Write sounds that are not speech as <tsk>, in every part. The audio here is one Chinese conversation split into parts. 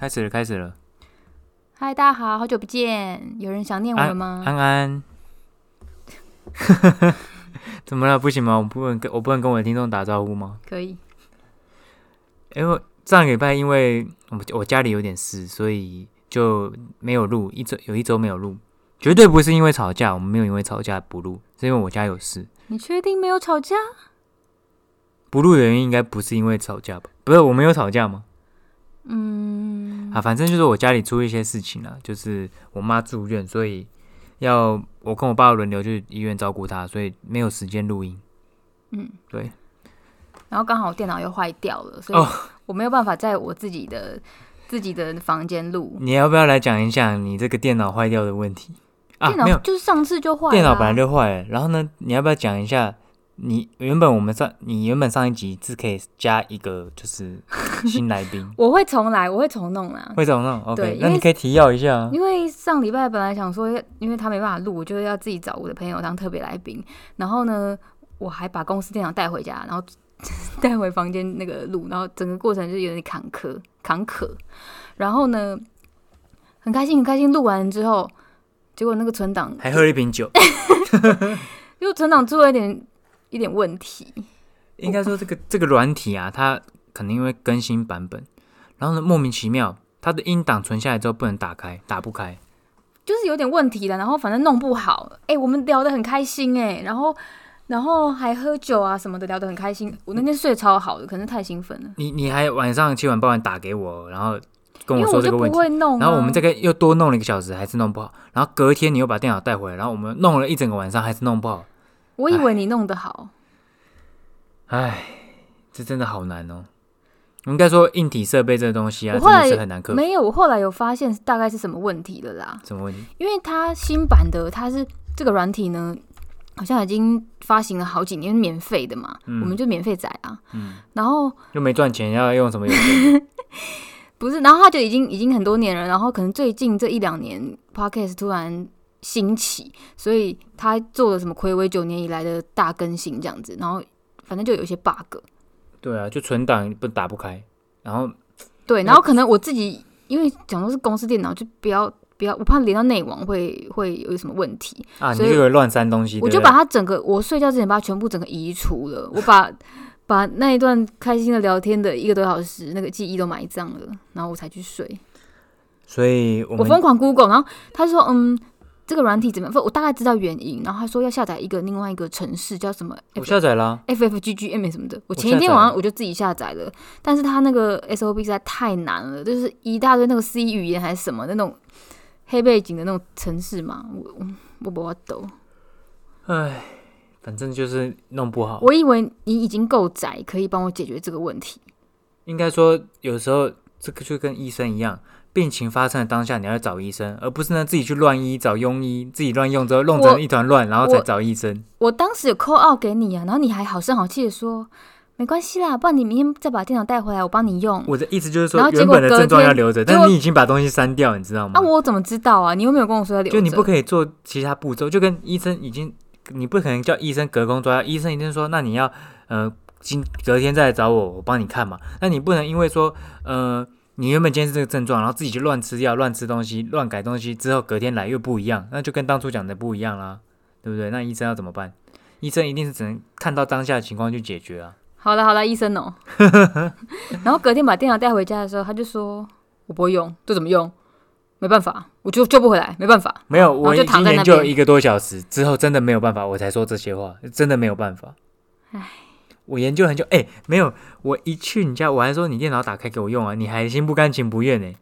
开始了，开始了。嗨，大家好，好久不见，有人想念我了吗？安安，<laughs> 怎么了？不行吗？我不能跟我不能跟我的听众打招呼吗？可以。因为上个礼拜因为我我家里有点事，所以就没有录一周，有一周没有录，绝对不是因为吵架，我们没有因为吵架不录，是因为我家有事。你确定没有吵架？不录的原因应该不是因为吵架吧？不是，我没有吵架吗？嗯，啊，反正就是我家里出一些事情了，就是我妈住院，所以要我跟我爸轮流去医院照顾她，所以没有时间录音。嗯，对。然后刚好电脑又坏掉了，所以我没有办法在我自己的自己的房间录。你要不要来讲一下你这个电脑坏掉的问题？啊，电脑就是上次就坏，电脑本来就坏了。然后呢，你要不要讲一下？你原本我们上，你原本上一集是可以加一个就是 <laughs> 新来宾，我会重来，我会重弄啦，会重弄。OK，那你可以提要一下。因为上礼拜本来想说，因为他没办法录，我就要自己找我的朋友当特别来宾。然后呢，我还把公司电脑带回家，然后带回房间那个录，然后整个过程就有点坎坷坎坷。然后呢，很开心很开心，录完之后，结果那个存档还喝了一瓶酒，<laughs> 因为存档出了一点。一点问题，应该说这个这个软体啊，它可能因为更新版本，然后呢莫名其妙，它的音档存下来之后不能打开，打不开，就是有点问题了。然后反正弄不好，哎，我们聊得很开心哎，然后然后还喝酒啊什么的，聊得很开心。我那天睡超好的，可能太兴奋了。你你还晚上七晚八晚打给我，然后跟我说这个问题，然后我们这个又多弄了一个小时，还是弄不好。然后隔天你又把电脑带回来，然后我们弄了一整个晚上，还是弄不好。我以为你弄得好，哎，这真的好难哦。应该说硬体设备这个东西啊，真的是很难克服。没有，我后来有发现大概是什么问题了啦？什么问题？因为它新版的，它是这个软体呢，好像已经发行了好几年，免费的嘛，我们就免费载啊。嗯。然后又没赚钱，要用什么？<laughs> 不是，然后它就已经已经很多年了，然后可能最近这一两年，Podcast 突然。兴起，所以他做了什么？暌违九年以来的大更新这样子，然后反正就有一些 bug。对啊，就存档不打不开，然后对，然后可能我自己因为讲的是公司电脑，就不要不要，我怕连到内网会会有什么问题啊，你就会乱删东西。我就把它整个，我睡觉之前把它全部整个移除了，我把把那一段开心的聊天的一个多小时那个记忆都埋葬了，然后我才去睡。所以我疯狂 Google，然后他说嗯。这个软体怎么样？我大概知道原因，然后他说要下载一个另外一个城市，叫什么？我下载了，F F G G M 什么的。我前一天晚上我就自己下载了，但是他那个 S O B 实在太难了，就是一大堆那个 C 语言还是什么那种黑背景的那种城市嘛，我我不懂。唉，反正就是弄不好。我以为你已经够窄，可以帮我解决这个问题。应该说，有时候这个就跟医生一样。病情发生的当下，你要找医生，而不是呢自己去乱医找庸医，自己乱用之后弄成一团乱，然后再找医生。我当时有 call out 给你啊，然后你还好声好气的说没关系啦，不然你明天再把电脑带回来，我帮你用。我的意思就是说，原本的症状要留着，但是你已经把东西删掉，你知道吗？那我怎么知道啊？你又没有跟我说要留？就你不可以做其他步骤，就跟医生已经，你不可能叫医生隔空抓药，医生一定说，那你要呃今隔天再来找我，我帮你看嘛。那你不能因为说呃。你原本今天是这个症状，然后自己就乱吃药、乱吃东西、乱改东西，之后隔天来又不一样，那就跟当初讲的不一样啦，对不对？那医生要怎么办？医生一定是只能看到当下的情况去解决啊。好了好了，医生哦。<laughs> 然后隔天把电脑带回家的时候，他就说：“我不会用，这怎么用？没办法，我就救不回来，没办法。”没有，我就躺在研究一个多小时之后，真的没有办法，我才说这些话，真的没有办法。唉。我研究很久，哎，没有，我一去你家，我还说你电脑打开给我用啊，你还心不甘情不愿呢。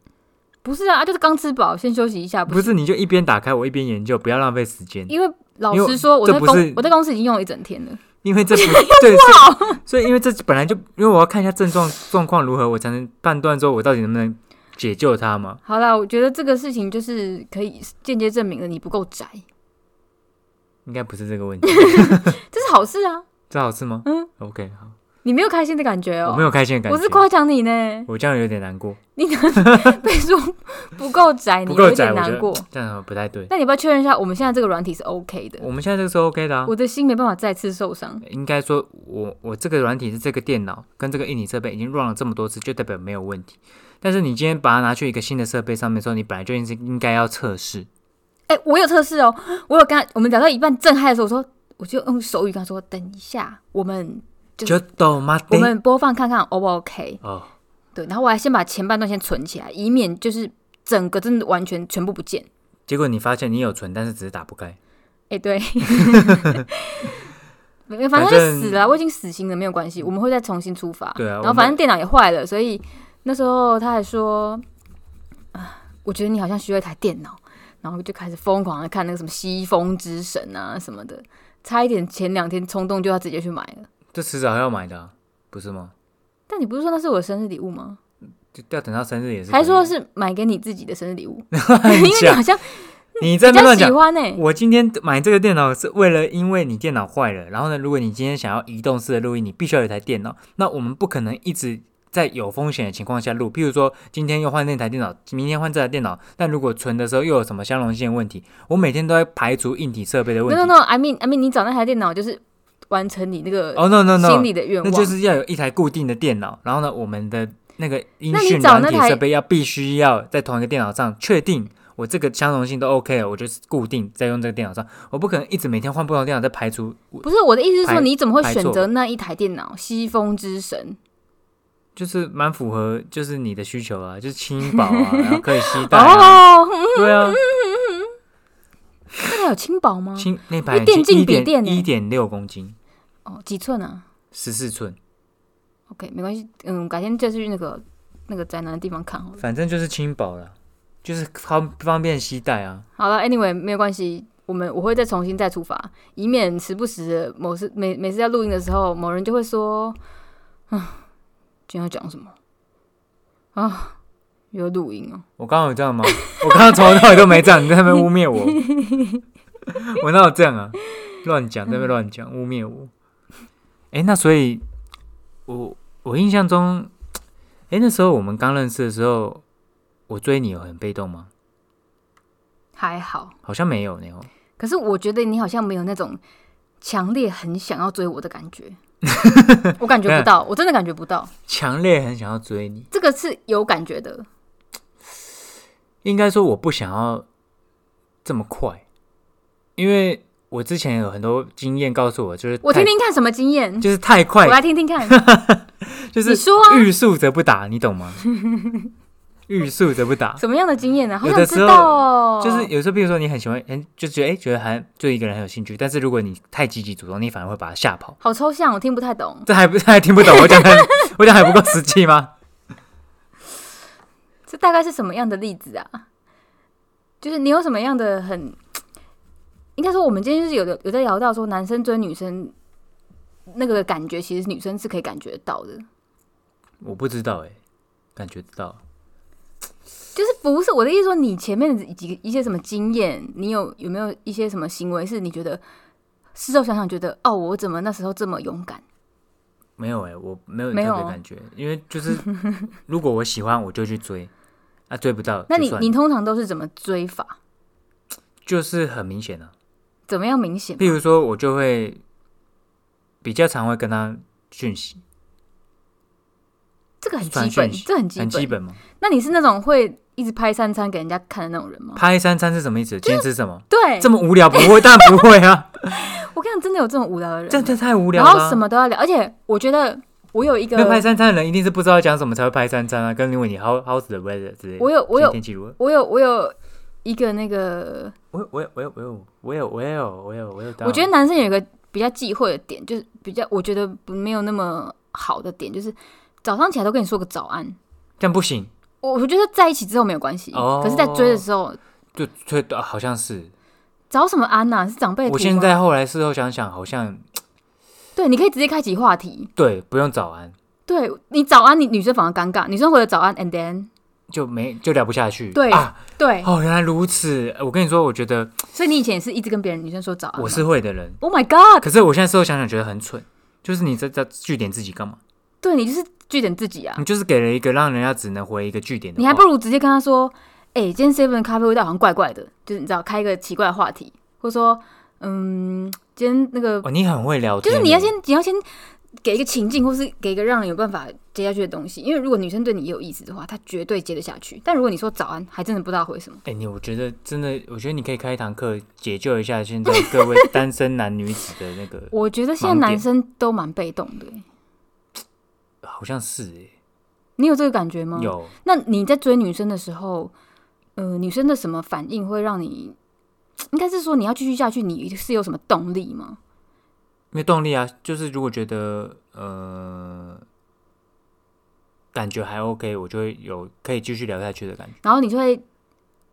不是啊，就是刚吃饱，先休息一下。不是，你就一边打开，我一边研究，不要浪费时间。因为老实说，我在公我在公司已经用了一整天了。因为这不 <laughs> 对，所以因为这本来就因为我要看一下症状状况如何，我才能判断说我到底能不能解救他嘛。好了，我觉得这个事情就是可以间接证明了你不够宅。应该不是这个问题，<laughs> 这是好事啊。这好吃吗？嗯，OK，好。你没有开心的感觉哦？我没有开心的感觉。我是夸奖你呢，我这样有点难过，你 <laughs> 被说不够宅，你有点难过。这样不太对。那你要不要确认一下，我们现在这个软体是 OK 的？我们现在这个是 OK 的啊。我的心没办法再次受伤。应该说我我这个软体是这个电脑跟这个硬体设备已经 run 了这么多次，就代表没有问题。但是你今天把它拿去一个新的设备上面的时候，你本来就应是应该要测试。哎、我有测试哦，我有跟他，我们聊到一半震撼的时候，我说我就用手语跟他说，等一下，我们就？我们播放看看 O 不 OK？哦，对，然后我还先把前半段先存起来，以免就是整个真的完全全部不见。结果你发现你有存，但是只是打不开。哎、对，<laughs> 反正就死了啊，我已经死心了，没有关系，我们会再重新出发。对啊，然后反正电脑也坏了，所以那时候他还说，啊，我觉得你好像需要一台电脑，然后就开始疯狂的看那个什么《西风之神》啊什么的，差一点前两天冲动就要直接去买了。这迟早要买的啊、不是吗？但你不是说那是我的生日礼物吗？就要等到生日也是。还说是买给你自己的生日礼物，<laughs> <laughs> 因乱为你好像你在乱讲。欢欸、我今天买这个电脑是为了，因为你电脑坏了，然后呢，如果你今天想要移动式的录音，你必须要有一台电脑。那我们不可能一直在有风险的情况下录，譬如说今天又换那台电脑，明天换这台电脑，但如果存的时候又有什么相容性的问题，我每天都在排除硬体设备的问 No 题。no no，I mean I mean，你找那台电脑就是完成你那个哦、no no no，心里的愿望。那就是要有一台固定的电脑，然后呢，我们的那个音讯软体设备要必须要在同一个电脑上确定。我这个相容性都 OK 了，我就是固定在用这个电脑上，我不可能一直每天换不同电脑在排除不是我的意思是说，你怎么会选择那一台电脑？西风之神，就是蛮符合就是你的需求啊，就是轻薄啊，然后可以携带啊，哦，对啊，那台有轻薄吗？轻那排电竞笔一点六公斤，哦，几寸啊十四寸，？OK，没关系，嗯，改天再去那个那个宅男的地方看好了。反正就是轻薄了，就是方方便携带啊。好了，Anyway，没有关系，我们我会再重新再出发，以免时不时的某次每每次在录音的时候，某人就会说，啊，今天要讲什么啊？有录音哦。我刚刚有这样吗？<laughs> 我刚刚从头到尾都没这样，你在那边污蔑我，<laughs> 我哪有这样啊？乱讲，在那边 <laughs> 乱讲，污蔑我。哎、那所以，我我印象中，哎、那时候我们刚认识的时候，我追你有很被动吗？还好，好像没有呢哦。可是我觉得你好像没有那种强烈很想要追我的感觉，<laughs> 我感觉不到，我真的感觉不到，强烈很想要追你，这个是有感觉的。应该说我不想要这么快，因为我之前有很多经验告诉我，就是我听听看什么经验，就是太快我，来听听看。<laughs> 就是你说啊欲速则不达，你懂吗？欲速则不达，什么样的经验呢？好想知道哦。就是有时候，比如说你很喜欢，很就觉得哎、觉得还对一个人很有兴趣，但是如果你太积极主动，你反而会把他吓跑。好抽象，我听不太懂。这还不这还听不懂，我讲的我讲还不够实际吗？<laughs> 这大概是什么样的例子啊？就是你有什么样的很，应该说我们今天就是有的有在聊到说，男生追女生那个感觉，其实女生是可以感觉到的。我不知道哎、感觉得到。就是不是我的意思说，你前面的几个一些什么经验，你有有没有一些什么行为是你觉得事后想想觉得哦，我怎么那时候这么勇敢？没有哎、我没有没有特别感觉，因为就是 <laughs> 如果我喜欢，我就去追，啊追不到，那你你通常都是怎么追法？就是很明显啊。怎么样明显吗？譬如说，我就会比较常会跟他讯息，这个很基本，这很基本，很基本吗？那你是那种会一直拍三餐给人家看的那种人吗？拍三餐是什么意思？今天吃什么？对，这么无聊不会，<laughs> 当然不会啊！我跟你讲真的有这么无聊的人，真的太无聊了。然后什么都要聊，而且我觉得我有一个拍三餐的人，一定是不知道讲什么才会拍三餐啊，跟因为你 how how's the weather 之类。我有我有天气如？我有我有一个那个，我我有我有我有我有我有我有我有。我觉得男生有一个比较忌讳的点，就是比较我觉得没有那么好的点，就是。早上起来都跟你说个早安。这样不行，我我觉得在一起之后没有关系，哦可是在追的时候就推啊好像是。早什么安呐、是长辈图吗我现在后来事后想想，好像 <tsk> 对，你可以直接开启话题。对，不用早安对你早安，你女生反而尴尬，女生回了早安，and then 就没就聊不下去。对啊，对，哦，原来如此。我跟你说，我觉得 <tsk> 所以你以前也是一直跟别人女生说早安吗。我是会的人，Oh my God！可是我现在事后想想觉得很蠢。就是你在在据点自己干嘛？对你就是据点自己啊，你就是给了一个让人家只能回一个据点的话，你还不如直接跟他说，哎、今天 seven 的咖啡味道好像怪怪的，就是你知道开一个奇怪的话题，或者说，嗯，今天那个哦，你很会聊天，就是你要先你要先给一个情境，或是给一个让人有办法接下去的东西。因为如果女生对你也有意思的话，她绝对接得下去。但如果你说早安，还真的不知道回什么。哎、你我觉得真的，我觉得你可以开一堂课，解救一下现在各位 <laughs> 单身男女子的那个，我觉得现在男生都蛮被动的欸、好像是哎、你有这个感觉吗？。有那你在追女生的时候，呃，女生的什么反应会让你？应该是说你要继续下去，你是有什么动力吗？没有动力啊，就是如果觉得呃感觉还 OK，我就会有可以继续聊下去的感觉。然后你就会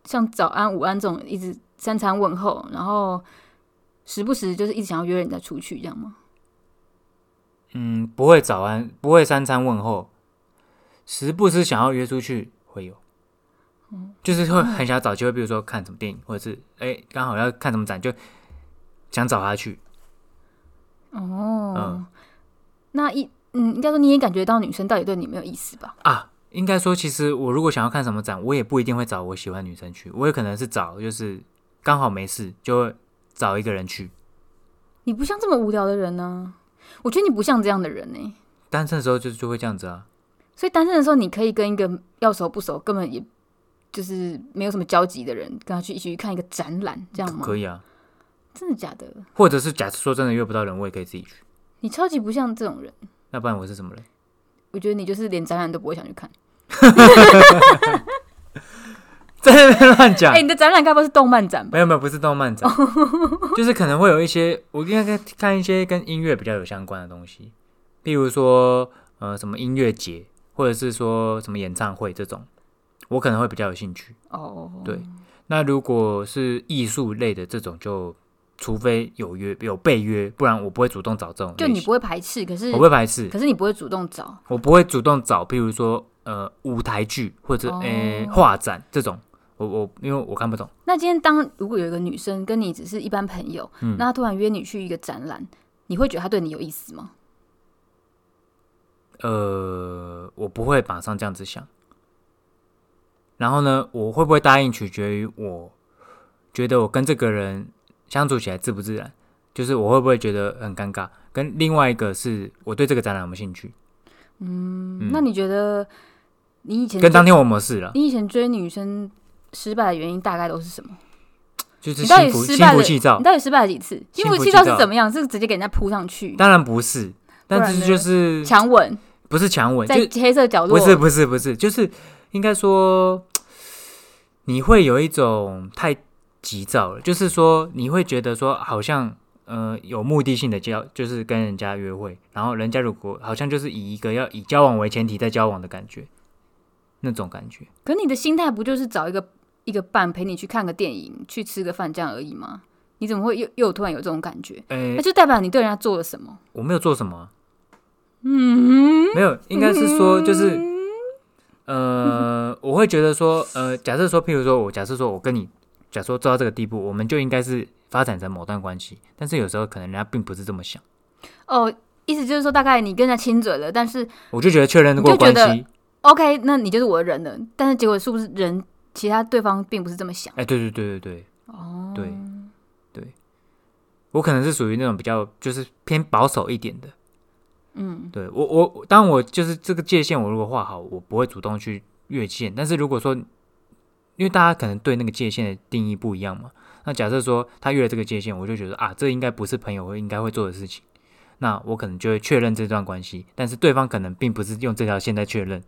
像早安、午安这种一直三餐问候，然后时不时就是一直想要约人家出去，这样吗？嗯，不会早安，不会三餐问候，时不时想要约出去会有，就是会很想找机会，比如说看什么电影，或者是哎刚、好要看什么展，就想找他去。哦，嗯那一嗯，应该说你也感觉到女生到底对你没有意思吧？啊，应该说，其实我如果想要看什么展，我也不一定会找我喜欢女生去，我也可能是找就是刚好没事，就会找一个人去。你不像这么无聊的人呢、我觉得你不像这样的人呢、单身的时候就就会这样子啊，所以单身的时候，你可以跟一个要熟不熟，根本也就是没有什么交集的人，跟他去一起去看一个展览，这样吗？可以啊。真的假的？或者是假设说真的约不到人，我也可以自己去。你超级不像这种人，那不然我是什么人？我觉得你就是连展览都不会想去看。<laughs> 在那边乱讲哎、。你的展览该不是动漫展吧？没有没有，不是动漫展，就是可能会有一些，我应该看一些跟音乐比较有相关的东西，譬如说呃什么音乐节，或者是说什么演唱会这种，我可能会比较有兴趣。哦，对那如果是艺术类的这种就，除非有约有被约，不然我不会主动找这种。就你不会排斥，可是我不会排斥，可是你不会主动找。我不会主动找，譬如说呃舞台剧或者哦诶画展这种，我我因为我看不懂。那今天当如果有一个女生跟你只是一般朋友，嗯那她突然约你去一个展览，你会觉得她对你有意思吗？呃，我不会马上这样子想。然后呢，我会不会答应，取决于我觉得我跟这个人相处起来自不自然，就是我会不会觉得很尴尬。跟另外一个是我对这个展览有没有兴趣，嗯那你觉得你以前跟当天我模式了，你以前追女生失败的原因大概都是什么？就是你到底心浮心失败了浮气躁你。到底失败了几次？心心浮气躁是怎么样？是直接给人家扑上去当然不是，但是就是强吻，不是强吻，在黑色角落？不是不是不是，就是应该说，你会有一种太急躁了，就是说你会觉得说好像呃有目的性的交，就是跟人家约会，然后人家如果好像就是以一个要以交往为前提在交往的感觉，那种感觉。可你的心态不就是找一个一个伴陪你去看个电影，去吃个饭这样而已吗？你怎么会又又突然有这种感觉？呃那，就代表你对人家做了什么？我没有做什么啊，嗯，没有，应该是说就是呃，我会觉得说呃，假设说，譬如说我假设说我跟你假说做到这个地步，我们就应该是发展成某段关系，但是有时候可能人家并不是这么想。哦，意思就是说，大概你跟人家亲嘴了，但是我就觉得确认过你就觉得关系，OK，那你就是我的人了。但是结果是不是人其他对方并不是这么想？哎、对对对对对，哦，对对，我可能是属于那种比较就是偏保守一点的。嗯，对我我当我就是这个界限，我如果画好，我不会主动去越线。但是如果说，因为大家可能对那个界限的定义不一样嘛，那假设说他越了这个界限，我就觉得啊，这应该不是朋友会应该会做的事情，那我可能就会确认这段关系，但是对方可能并不是用这条线在确认，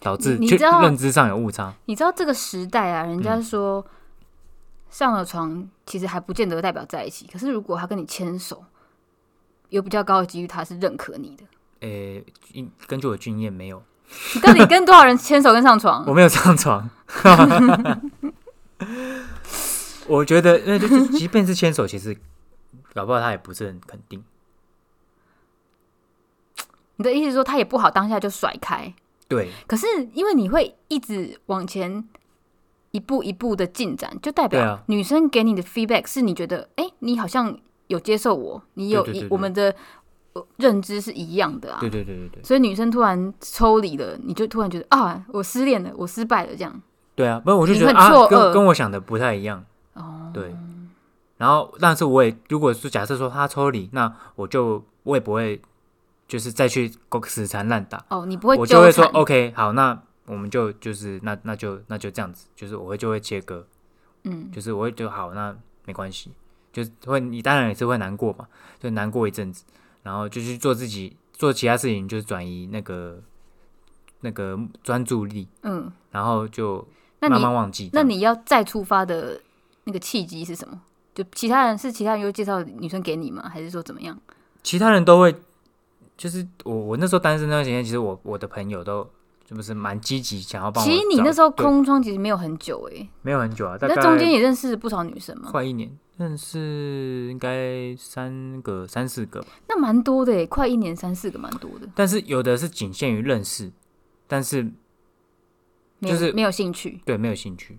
导致确你你知道认知上有误差。你知道这个时代啊，人家嗯说、上了床其实还不见得代表在一起，可是如果他跟你牵手，有比较高的几率他是认可你的。诶、因根据我的经验，没有，你到底跟多少人牵手跟上床 <laughs> 我？没有上床。<laughs> 我觉得，那就是即便是牵手，其实搞不好他也不是很肯定。你的意思是说他也不好当下就甩开，对，可是因为你会一直往前一步一步的进展，就代表女生给你的 feedback 是你觉得，哎、你好像有接受我，你有对对对对。我们的呃认知是一样的啊。对对对对对，所以女生突然抽离了，你就突然觉得啊，我失恋了，我失败了，这样。对啊，不是我就觉得啊，跟跟我想的不太一样。哦，对，然后但是我也如果是假设说他抽离，那我就我也不会就是再去死缠烂打，哦，你不会我就会说 OK 好，那我们就就是那那就那就这样子，就是我会就会切割，嗯，就是我会就好，那没关系，就是会你当然也是会难过嘛，就难过一阵子，然后就去做自己做其他事情，就是转移那个那个专注力，嗯，然后就慢慢忘记。那你要再出发的那个契机是什么？就其他人是其他人又介绍女生给你吗？还是说怎么样？其他人都会，就是我我那时候单身那段时间，其实我我的朋友都就不是蛮积极想要帮我。其实你那时候空窗其实没有很久诶、没有很久啊，那中间也认识不少女生嘛，快一年，认识应该三个三四个吧，那蛮多的诶、快一年三四个蛮多的，但是有的是仅限于认识，但是就是没有兴趣。对没有兴趣。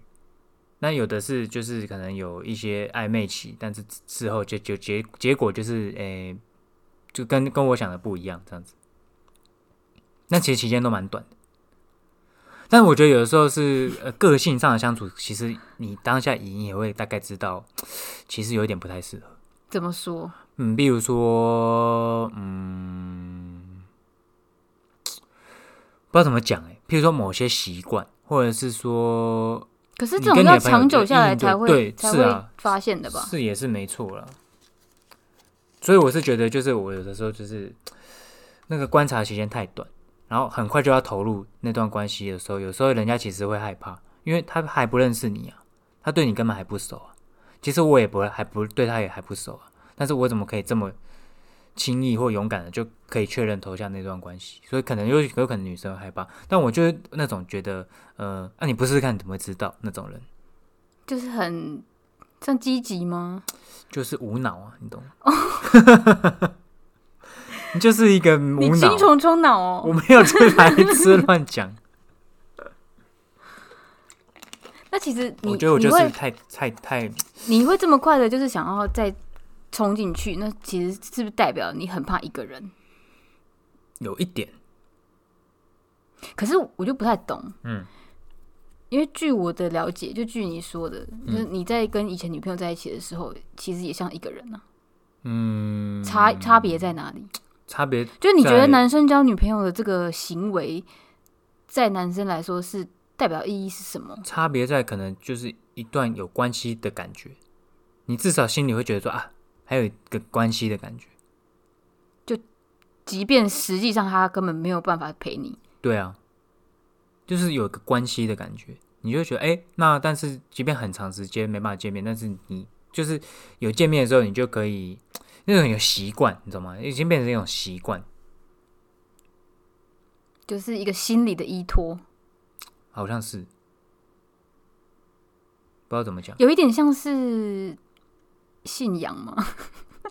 那有的是就是可能有一些暧昧期，但是事后就就结结果就是诶、就跟跟我想的不一样这样子。那其实期间都蛮短的，但我觉得有的时候是呃个性上的相处，其实你当下你也会大概知道，其实有一点不太适合。怎么说？嗯，比如说，嗯，不知道怎么讲哎、譬如说某些习惯，或者是说可是你这种要长久下来才会对是啊发现的吧？是也是没错啦。所以我是觉得，就是我有的时候就是 <tsk> 那个观察时间太短，然后很快就要投入那段关系的时候，有时候人家其实会害怕，因为他还不认识你啊，他对你根本还不熟啊。其实我也不会还不对他也还不熟啊，但是我怎么可以这么轻易或勇敢的就可以确认投下那段关系？所以可能有有可能女生会害怕，但我就是那种觉得，呃，那、你不试试看你怎么会知道那种人？就是很像积极吗？就是无脑啊，你懂吗？<laughs> 你就是一个你无脑，精虫充脑我哦。没有这白痴乱讲。<laughs> 那其实你我觉得我就是太太太，你会这么快的，就是想要再冲进去，那其实是不是代表你很怕一个人？有一点，可是我就不太懂，嗯，因为据我的了解，就据你说的，嗯就是你在跟以前女朋友在一起的时候，其实也像一个人呢、嗯，差差别在哪里？差别就你觉得男生交女朋友的这个行为，在男生来说是代表意义是什么？差别在可能就是一段有关系的感觉，你至少心里会觉得说啊，还有一个关系的感觉。就即便实际上他根本没有办法陪你，对啊，就是有一个关系的感觉，你就觉得哎、诶那但是即便很长时间没办法见面，但是你就是有见面的时候，你就可以 <tsk> 那种有习惯，你知道吗？已经变成一种习惯，就是一个心理的依托，好像是。不知道怎么讲，有一点像是信仰吗。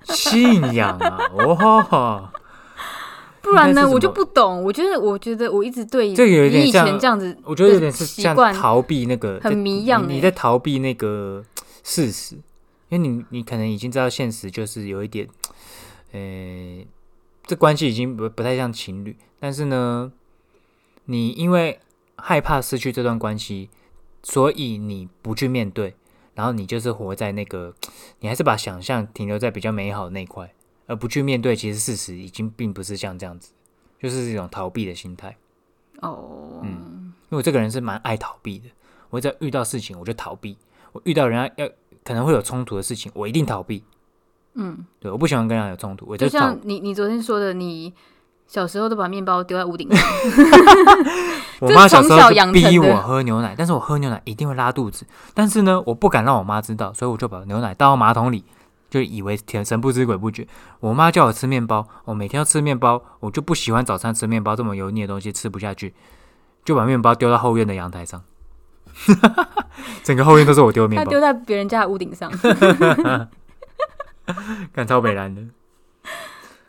<laughs> 信仰啊，哦，不然呢，我就不懂。我觉得，我觉得我一直对这个有点你以像前这样子，我觉得有点是像习惯逃避那个很在迷样欸你你在逃避那个事实，因为你你可能已经知道现实就是有一点，呃，这关系已经不不太像情侣，但是呢，你因为害怕失去这段关系，所以你不去面对，然后你就是活在那个，你还是把想象停留在比较美好的那一块，而不去面对，其实事实已经并不是像这样子，就是一种逃避的心态。哦，嗯因为我这个人是蛮爱逃避的，我只要遇到事情我就逃避，我遇到人家要可能会有冲突的事情，我一定逃避。嗯，对，我不喜欢跟人家有冲突，我就就像。你你昨天说的，你小时候都把面包丢在屋顶上 <laughs> <laughs> 我妈小时候就逼我喝牛奶，但是我喝牛奶一定会拉肚子，但是呢，我不敢让我妈知道，所以我就把牛奶倒到马桶里，就以为天神不知鬼不觉。我妈叫我吃面包，我每天要吃面包，我就不喜欢早餐吃面包这么油腻的东西，吃不下去，就把面包丢到后院的阳台上，<laughs> 整个后院都是我丢面包他丢。在别人家的屋顶上。<laughs> 干超北蓝的，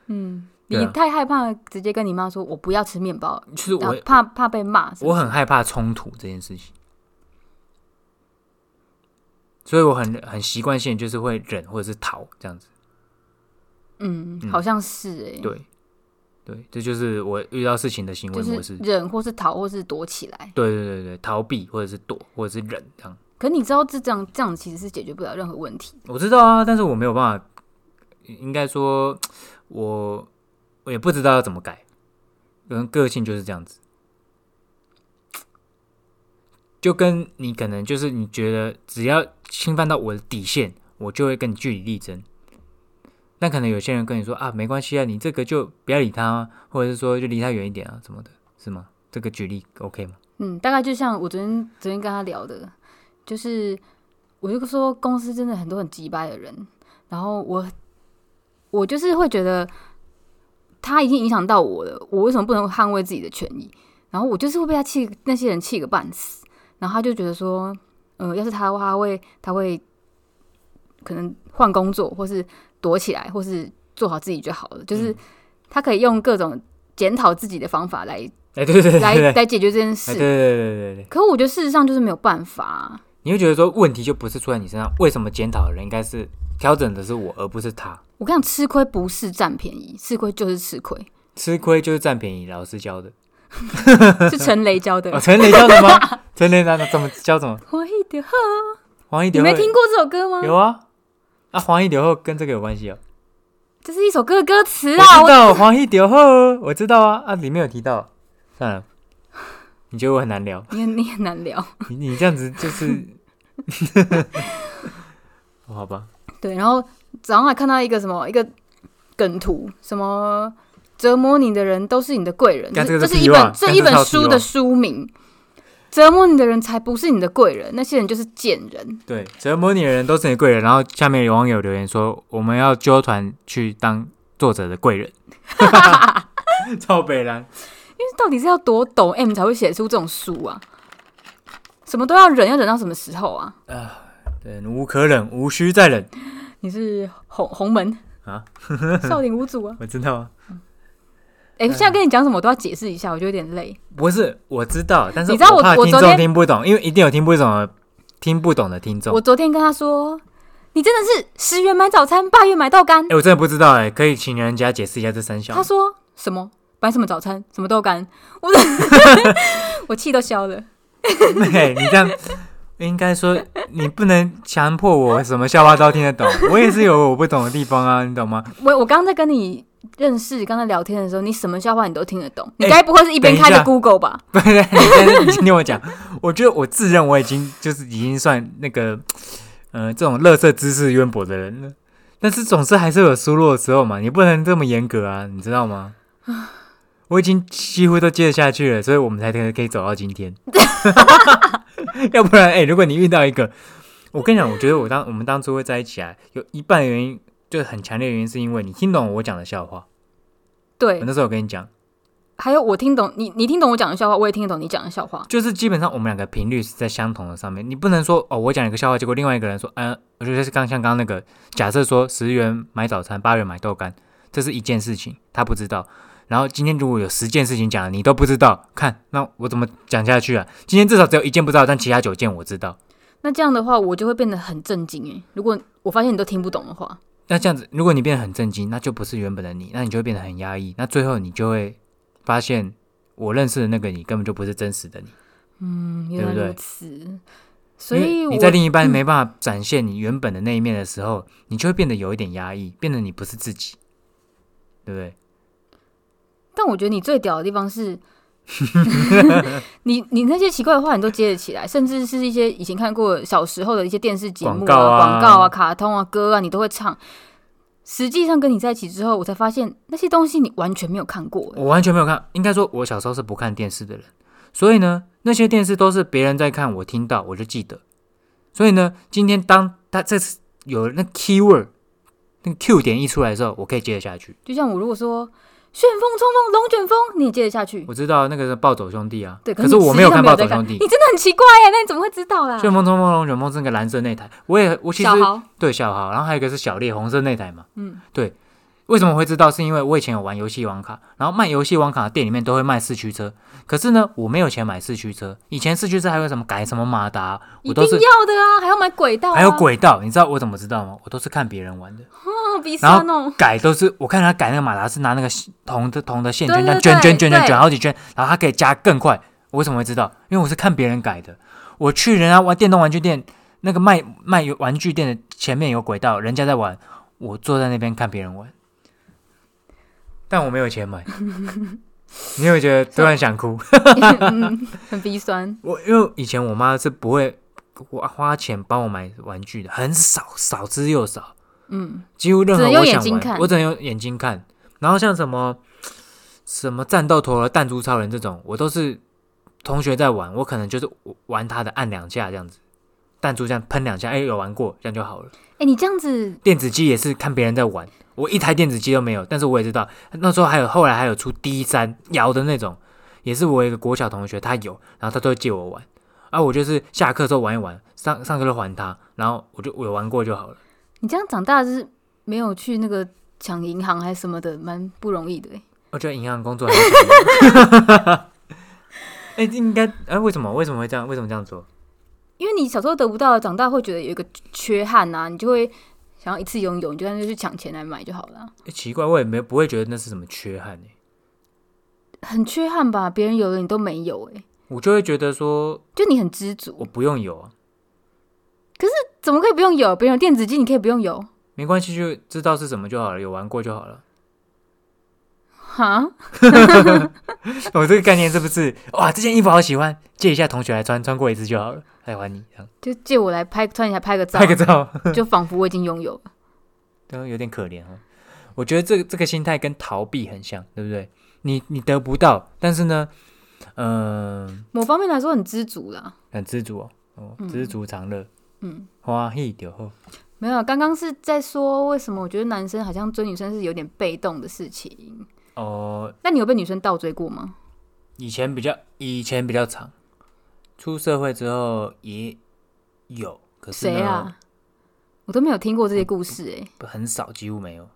嗯，你太害怕直接跟你妈说，我不要吃面包，就是我怕怕被骂。我很害怕冲突这件事情，所以我很很习惯性就是会忍或者是逃这样子。嗯，嗯好像是哎、对，对，这就是我遇到事情的行为模式。就是忍或是逃或是躲起来。对对对对，逃避或者是躲或者是忍这样。可你知道这这样这样其实是解决不了任何问题。我知道啊，但是我没有办法，应该说，我我也不知道要怎么改，可能个性就是这样子，就跟你可能就是你觉得只要侵犯到我的底线，我就会跟你据理力争。但可能有些人跟你说啊，没关系啊，你这个就不要理他、或者是说就离他远一点啊，什么的，是吗？这个举例 OK 吗？嗯，大概就像我昨天昨天跟他聊的，就是我就说公司真的很多很鸡掰的人，然后我我就是会觉得他已经影响到我了，我为什么不能捍卫自己的权益？然后我就是会被他气那些人气个半死，然后他就觉得说，呃，要是他的话，他会他会可能换工作，或是躲起来，或是做好自己就好了，就是嗯他可以用各种检讨自己的方法来哎、对对对对来对，来解决这件哎事对。对对对对对，可我觉得事实上就是没有办法啊、你会觉得说问题就不是出在你身上，为什么检讨的人应该是调整的是我，而不是他？我跟你讲，吃亏不是占便宜，吃亏就是吃亏，吃亏就是占便宜，老师教的。<laughs> 是陈雷教的 <laughs> 哦，。陈雷教的吗？<laughs> 陈雷那怎么教怎么？黄一点后，黄一流后没听过这首歌吗？有啊，啊，黄一流后跟这个有关系哦。这是一首歌的歌词我啊！我知道黄一流后，我知道啊，啊，里面有提到。算了，你觉得我很难聊？你很你很难聊。你你这样子就是，哦好吧，对，然后早上还看到一个什么一个梗图，什么折磨你的人都是你的贵人，干这这是一本这一本书的书名。折磨你的人才不是你的贵人，那些人就是贱人。对，折磨你的人都是你的贵人。然后下面有网友留言说，我们要揪团去当作者的贵人，<laughs> 超北蓝。到底是要多懂 M 才会写出这种书啊？什么都要忍，要忍到什么时候啊？忍无可忍，无需再忍。你是红红门啊，少林五祖啊？<laughs> 我知道啊，哎、现在跟你讲什么我都要解释一下，我觉得有点累。不是我知道，但是你知道我怕听众我昨天听不懂，因为一定有听不懂的、听不懂的听众。我昨天跟他说，你真的是十元买早餐，八元买豆干哎、。我真的不知道哎、可以请人家解释一下这三小。他说什么买什么早餐，什么豆干，我 <laughs> 我气都消了。<laughs> 对你这样，应该说你不能强迫我什么笑话都听得懂，我也是有我不懂的地方啊，你懂吗？<laughs> 我我刚刚在跟你认识、刚才聊天的时候，你什么笑话你都听得懂，你哎该不会是一边开着 Google 吧？<laughs> 不是，你听我讲，我觉得我自认我已经就是已经算那个呃这种乐色知识渊博的人了，但是总是还是有输入的时候嘛，你不能这么严格啊，你知道吗？我已经几乎都接得下去了，所以我们才可以可以走到今天。<laughs> 要不然，哎、如果你遇到一个，我跟你讲，我觉得我当我们当初会在一起啊，有一半原因就是很强烈的原因，是因为你听懂我讲的笑话。对我，那时候我跟你讲，还有我听懂你，你听懂我讲的笑话，我也听得懂你讲的笑话。就是基本上我们两个频率是在相同的上面，你不能说哦，我讲一个笑话，结果另外一个人说，嗯、我觉得是刚像刚刚那个，假设说十元买早餐，八元买豆干，这是一件事情，他不知道。然后今天如果有十件事情讲了，你都不知道，看那我怎么讲下去啊？今天至少只有一件不知道，但其他九件我知道。那这样的话，我就会变得很震惊诶。如果我发现你都听不懂的话，那这样子，如果你变得很震惊，那就不是原本的你，那你就会变得很压抑。那最后你就会发现，我认识的那个你根本就不是真实的你。嗯，原来对不对如此。所以你在另一半没办法展现你原本的那一面的时候，你就会变得有一点压抑，变得你不是自己，对不对？但我觉得你最屌的地方是，<laughs> 你你那些奇怪的话你都接得起来，甚至是一些以前看过小时候的一些电视节目广告啊广告啊、卡通啊、歌啊，你都会唱。实际上跟你在一起之后，我才发现那些东西你完全没有看过。我完全没有看，应该说，我小时候是不看电视的人，所以呢，那些电视都是别人在看，我听到我就记得。所以呢，今天当他这次有那 keyword 那个 Q 点一出来的时候，我可以接得下去。就像我如果说旋风冲锋龙卷风，你也接得下去。我知道那个是暴走兄弟啊，对，可是我没有看暴走兄弟你。真的很奇怪耶，那你怎么会知道啦？旋风冲锋龙卷风是那个蓝色那台，我也我其实对小豪，然后还有一个是小烈红色那台嘛。嗯，对，为什么会知道？是因为我以前有玩游戏网卡，然后卖游戏网卡的店里面都会卖四驱车，可是呢，我没有钱买四驱车。以前四驱车还有什么改什么马达，我都是要的啊，还要买轨道、啊，还有轨道，你知道我怎么知道吗？我都是看别人玩的，<laughs> 哦，鼻然后。改都是我看他改那个马达是拿那个铜的铜的线对圈，这样对卷卷卷卷卷好几圈，然后它可以加更快。我为什么会知道？因为我是看别人改的。我去人家玩电动玩具店，那个卖卖玩具店的前面有轨道，人家在玩，我坐在那边看别人玩，但我没有钱买。<laughs> 你有没有觉得突然想哭？嗯，<laughs> 很鼻酸。<laughs> 我因为以前我妈是不会花花钱帮我买玩具的，很少，少之又少。嗯，几乎任何我想玩，眼睛看我只能用眼睛看。然后像什么什么战斗陀螺、弹珠超人这种，我都是同学在玩，我可能就是玩他的按两下这样子，弹珠这样喷两下，哎、有玩过，这样就好了。哎、你这样子，电子机也是看别人在玩，我一台电子机都没有，但是我也知道那时候还有后来还有出 D 三摇的那种，也是我一个国小同学他有，然后他都会借我玩，啊，我就是下课之后玩一玩，上上课就还他，然后我就我有玩过就好了。你这样长大就是没有去那个抢银行还是什么的，蛮不容易的哎。我觉得银行工作很辛苦。<laughs> 哎、应该哎、为什么为什么会这样？为什么这样做？因为你小时候得不到，长大会觉得有一个缺憾呐、你就会想要一次拥有，你就干脆去抢钱来买就好了啊。哎奇怪，我也没不会觉得那是什么缺憾哎、很缺憾吧？别人有的你都没有哎，我就会觉得说就你很知足我，不用有啊，怎么可以不用有？别人有电子机，你可以不用有没关系，就知道是什么就好了，有玩过就好了。哈？<laughs> 我这个概念是不是哇？这件衣服好喜欢，借一下同学来穿，穿过一次就好了，再还你，这样就借我来拍，突然间拍个照，拍个照，<laughs> 就仿佛我已经拥有了。对，有点可怜哦。我觉得这个这个心态跟逃避很像，对不对？你你得不到，但是呢，嗯、某方面来说很知足啦。很知足哦，哦，知足常乐，嗯，欢喜就好。没有，刚刚是在说为什么我觉得男生好像追女生是有点被动的事情。哦，那你有被女生倒追过吗？以前比较以前比较长，出社会之后也有，可是谁啊？我都没有听过这些故事哎、不很少，几乎没有。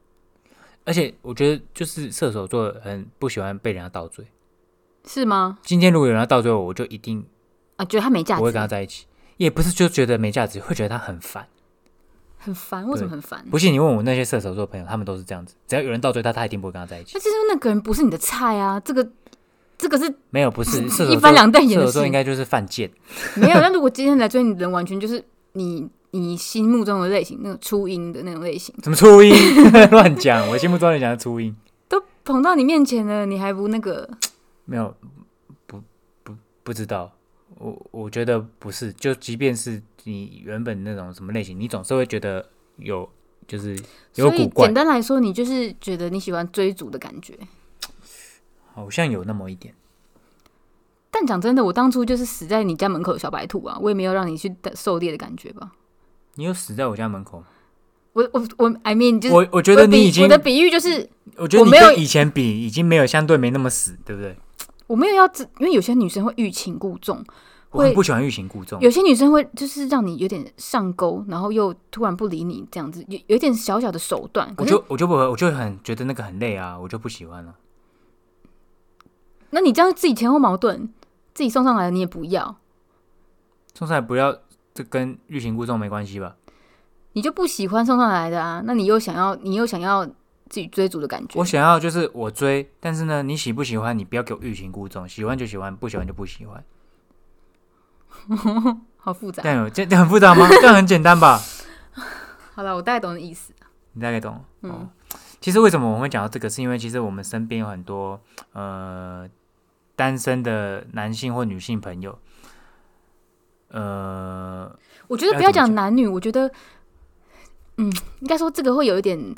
而且我觉得就是射手座很不喜欢被人家倒追。是吗？今天如果有人要倒追我，我就一定啊，觉得他没价值不会跟他，在一起。也不是就觉得没价值，会觉得他很烦。很烦。为什么很烦？不信你问我那些射手座朋友，他们都是这样子。只要有人倒追他，他一定不会跟他在一起那。就是那个人不是你的菜啊，这个这个是没有，不是射手座一翻两瞪眼射的事手座应该就是犯贱。<laughs> 没有。那如果今天来追你的人，完全就是你你心目中的类型，那个初音的那种类型，什么初音？<laughs> 乱讲！我心目中你讲的初音都捧到你面前了，你还不那个？没有，不不不知道。我我觉得不是，就即便是你原本那种什么类型，你总是会觉得有就是有所以古怪简，单来说，你就是觉得你喜欢追逐的感觉。好像有那么一点。但讲真的，我当初就是死在你家门口的小白兔啊，我也没有让你去狩猎的感觉吧。你有死在我家门口吗？我我我，I mean，就是我我觉得你已经我的比喻就是我觉得没有跟以前比，已经没有相对没那么死，对不对？我没有要只，因为有些女生会欲擒故纵，会我很不喜欢欲擒故纵。有些女生会就是让你有点上钩，然后又突然不理你这样子，有有点小小的手段。我就我就不我就很觉得那个很累啊，我就不喜欢了。那你这样自己前后矛盾，自己送上来的你也不要，送上来不要，这跟欲擒故纵没关系吧？你就不喜欢送上来的啊？那你又想要，你又想要自己追逐的感觉我，想要就是我追，但是呢，你喜不喜欢，你不要给我欲擒故纵，喜欢就喜欢，不喜欢就不喜欢。<laughs> 好复杂这。样有这这很复杂吗？这样很简单吧？<laughs> 好了，我大概懂你的意思。你大概懂。嗯哦，其实为什么我们会讲到这个，是因为其实我们身边有很多呃单身的男性或女性朋友，呃，我觉得不要讲讲男女，我觉得，嗯，应该说这个会有一点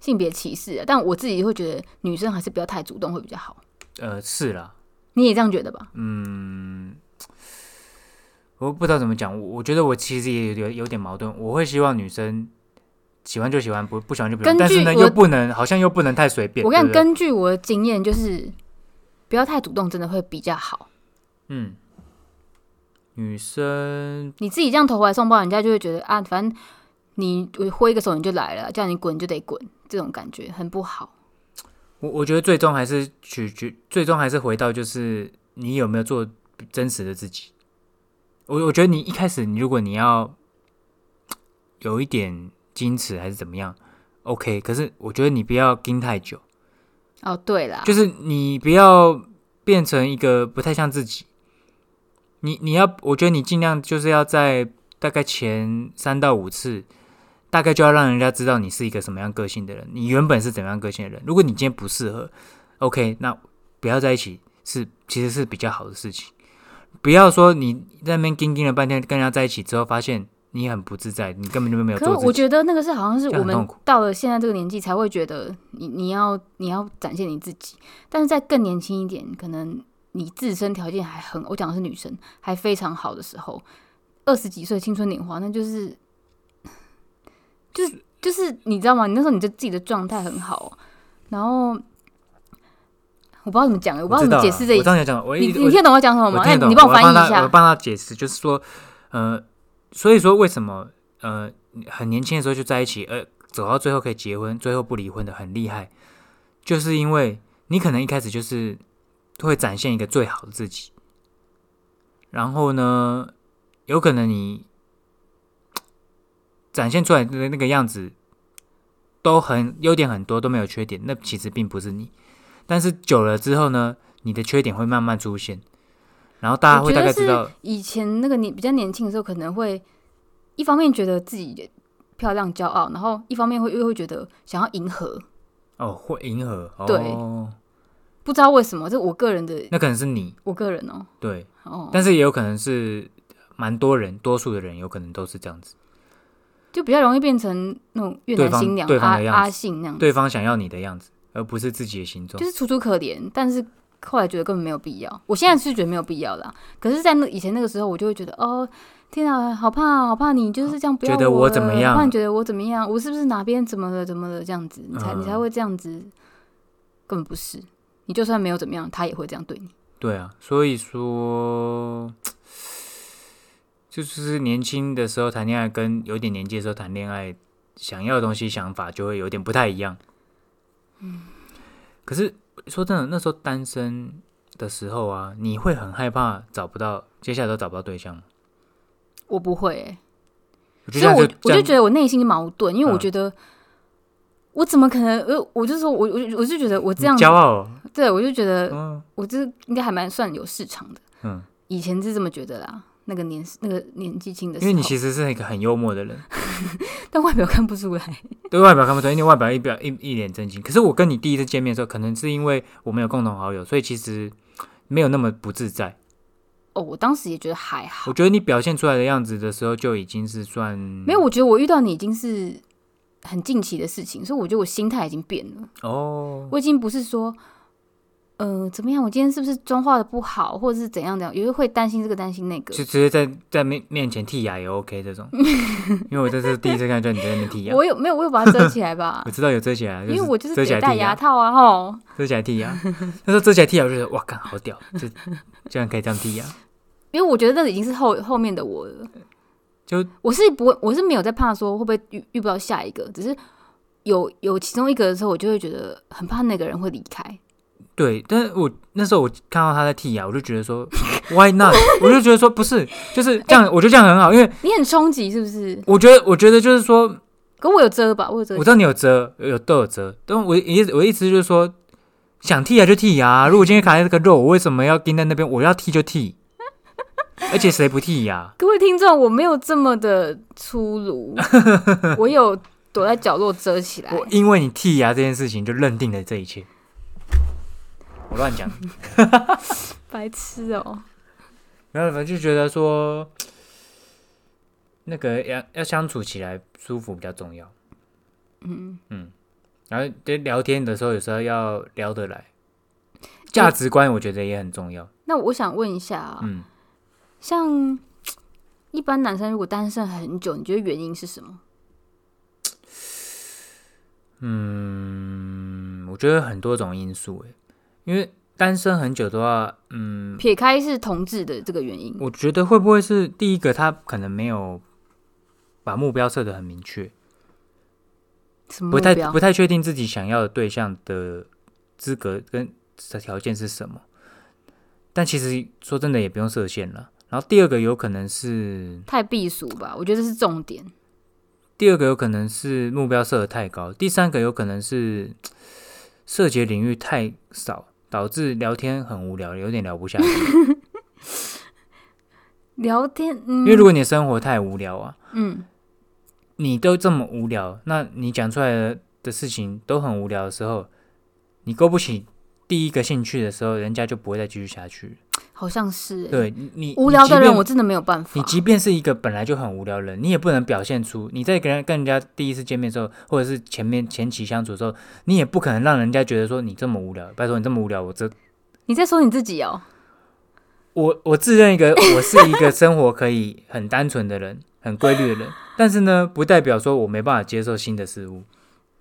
性别歧视啊，但我自己会觉得女生还是不要太主动会比较好。呃，是啦，你也这样觉得吧？嗯，我不知道怎么讲，我我觉得我其实也有有点矛盾，我会希望女生喜欢就喜欢，不不喜欢就不但是呢又不能，好像又不能太随便。我跟你对不对根据我的经验，就是不要太主动，真的会比较好。嗯，女生你自己这样投怀送抱，人家就会觉得啊，反正你挥一个手你就来了，叫你滚就得滚，这种感觉很不好。我我觉得最终还是取决，最终还是回到就是你有没有做真实的自己。我我觉得你一开始，你如果你要有一点矜持还是怎么样，OK。可是我觉得你不要盯太久，哦，对啦，就是你不要变成一个不太像自己。你你要，我觉得你尽量就是要在大概前三到五次，大概就要让人家知道你是一个什么样个性的人，你原本是怎么样个性的人。如果你今天不适合，OK，那不要在一起是其实是比较好的事情。不要说你在那边盯盯了半天，跟人家在一起之后，发现你很不自在，你根本就没有可。是我觉得那个是好像是我们到了现在这个年纪才会觉得你你要你要展现你自己，但是在更年轻一点，可能你自身条件还很，我讲的是女生还非常好的时候，二十几岁青春年华，那就是 <sighs> 就是就是你知道吗？你那时候你的自己的状态很好，然后我不知道怎么讲，我不知道怎么解释这一我知道你讲，我你你听得懂我讲什么吗？你帮我翻译一下我下。帮他解释，就是说，呃，所以说为什么呃很年轻的时候就在一起，呃，走到最后可以结婚，最后不离婚的很厉害，就是因为你可能一开始就是会展现一个最好的自己，然后呢，有可能你展现出来的那个样子都很优点很多，都没有缺点，那其实并不是你。但是久了之后呢，你的缺点会慢慢出现，然后大家会大概知道，以前那个年比较年轻的时候，可能会一方面觉得自己漂亮骄傲，然后一方面会又会觉得想要迎合，哦，会迎合，对。哦，不知道为什么，这我个人的那可能是你。我个人哦、对，哦，但是也有可能是蛮多人，多数的人有可能都是这样子，就比较容易变成那种越南新娘阿阿信那样子，对方想要你的样子，而不是自己的形状。就。是楚楚可怜，但是后来觉得根本没有必要。我现在是觉得没有必要啦，可是，在那以前那个时候，我就会觉得哦。天啊，好怕，好怕你就是这样不要觉得我我怎么样了怕你觉得我怎么样？我是不是哪边怎么了？怎么了？这样子，你才、你才嗯会这样子，根本不是。你就算没有怎么样，他也会这样对你。对啊，所以说，就是年轻的时候谈恋爱，跟有点年纪的时候谈恋爱，想要的东西、想法就会有点不太一样。嗯，可是说真的，那时候单身的时候啊，你会很害怕找不到，接下来都找不到对象吗。我不会、欸，所以我我就觉得得我内心矛盾，因为我嗯觉得我怎么可能？呃，我就说我我我就觉得我这样，骄傲哦，对我就觉得嗯我这应该还蛮算有市场的。嗯，以前是这么觉得啦，那个年那个年纪轻的时候，因为你其实是一个很幽默的人，<laughs> 但外表看不出来。<laughs> 对外表看不出来，因为外表一表一一脸正经。可是我跟你第一次见面的时候，可能是因为我们有共同好友，所以其实没有那么不自在。哦，我当时也觉得还好我，觉得你表现出来的样子的时候，就已经是算没有，我觉得我遇到你已经是很近期的事情，所以我觉得我心态已经变了，哦，我已经不是说。呃，怎么样？我今天是不是妆化的不好，或者是怎样怎样？有时候会担心这个担心那个。就直接在在面面前剔牙也 OK 这种。因为我这是第一次看到你在那边剔牙，我有没有？我有把它遮起来吧 <laughs> 我？知道有遮起来，因为我就是遮起得戴牙，牙套啊，吼。遮起来剔牙。那时候遮起来剔牙，我就觉得哇，干好屌，这居然可以这样剔牙。<laughs> 因为我觉得那已经是后后面的我了。就我是不会，我是没有在怕说会不会遇遇不到下一个，只是有有其中一个的时候，我就会觉得很怕那个人会离开。对，但是我那时候我看到他在剔牙，我就觉得说 Why not？<laughs> 我就觉得说不是，就是这样，我觉得这样很好，因为你很冲击是不是？我觉得我觉得就是说，可我有遮吧，我有遮我。知道你有遮，有都有遮，但我意我的意思就是说，想剔牙就剔牙。如果今天卡在这个肉，我为什么要盯在那边？我要剔就剔，而且谁不剃牙？<laughs> 各位听众，我没有这么的粗鲁，我有躲在角落遮起来。我因为你剔牙这件事情就认定了这一切。我乱讲，<laughs> 白痴哦、没有，反正就觉得说，那个要要相处起来舒服比较重要。嗯，嗯，然后在聊天的时候，有时候要聊得来，价值观我觉得也很重要。那我想问一下啊，嗯，像一般男生如果单身很久，你觉得原因是什么？嗯，我觉得很多种因素诶，因为单身很久的话，嗯，撇开是同志的这个原因，我觉得会不会是第一个，他可能没有把目标设得很明确，不太不太确定自己想要的对象的资格跟条件是什么。但其实说真的也不用设限了。然后第二个有可能是太避暑吧，我觉得这是重点。第二个有可能是目标设的太高，第三个有可能是涉及的领域太少，导致聊天很无聊，有点聊不下去。<laughs> 聊天，嗯，因为如果你的生活太无聊啊，嗯，你都这么无聊，那你讲出来的的事情都很无聊的时候，你勾不起第一个兴趣的时候，人家就不会再继续下去。好像是欸对你，无聊的人，我真的没有办法。你即便是一个本来就很无聊的人，你也不能表现出你在跟人跟人家第一次见面的时候，或者是前面前期相处的时候，你也不可能让人家觉得说你这么无聊。拜托你这么无聊，我这你在说你自己哦，我我自认一个我是一个生活可以很单纯的人，很规律的人，<laughs> 但是呢，不代表说我没办法接受新的事物。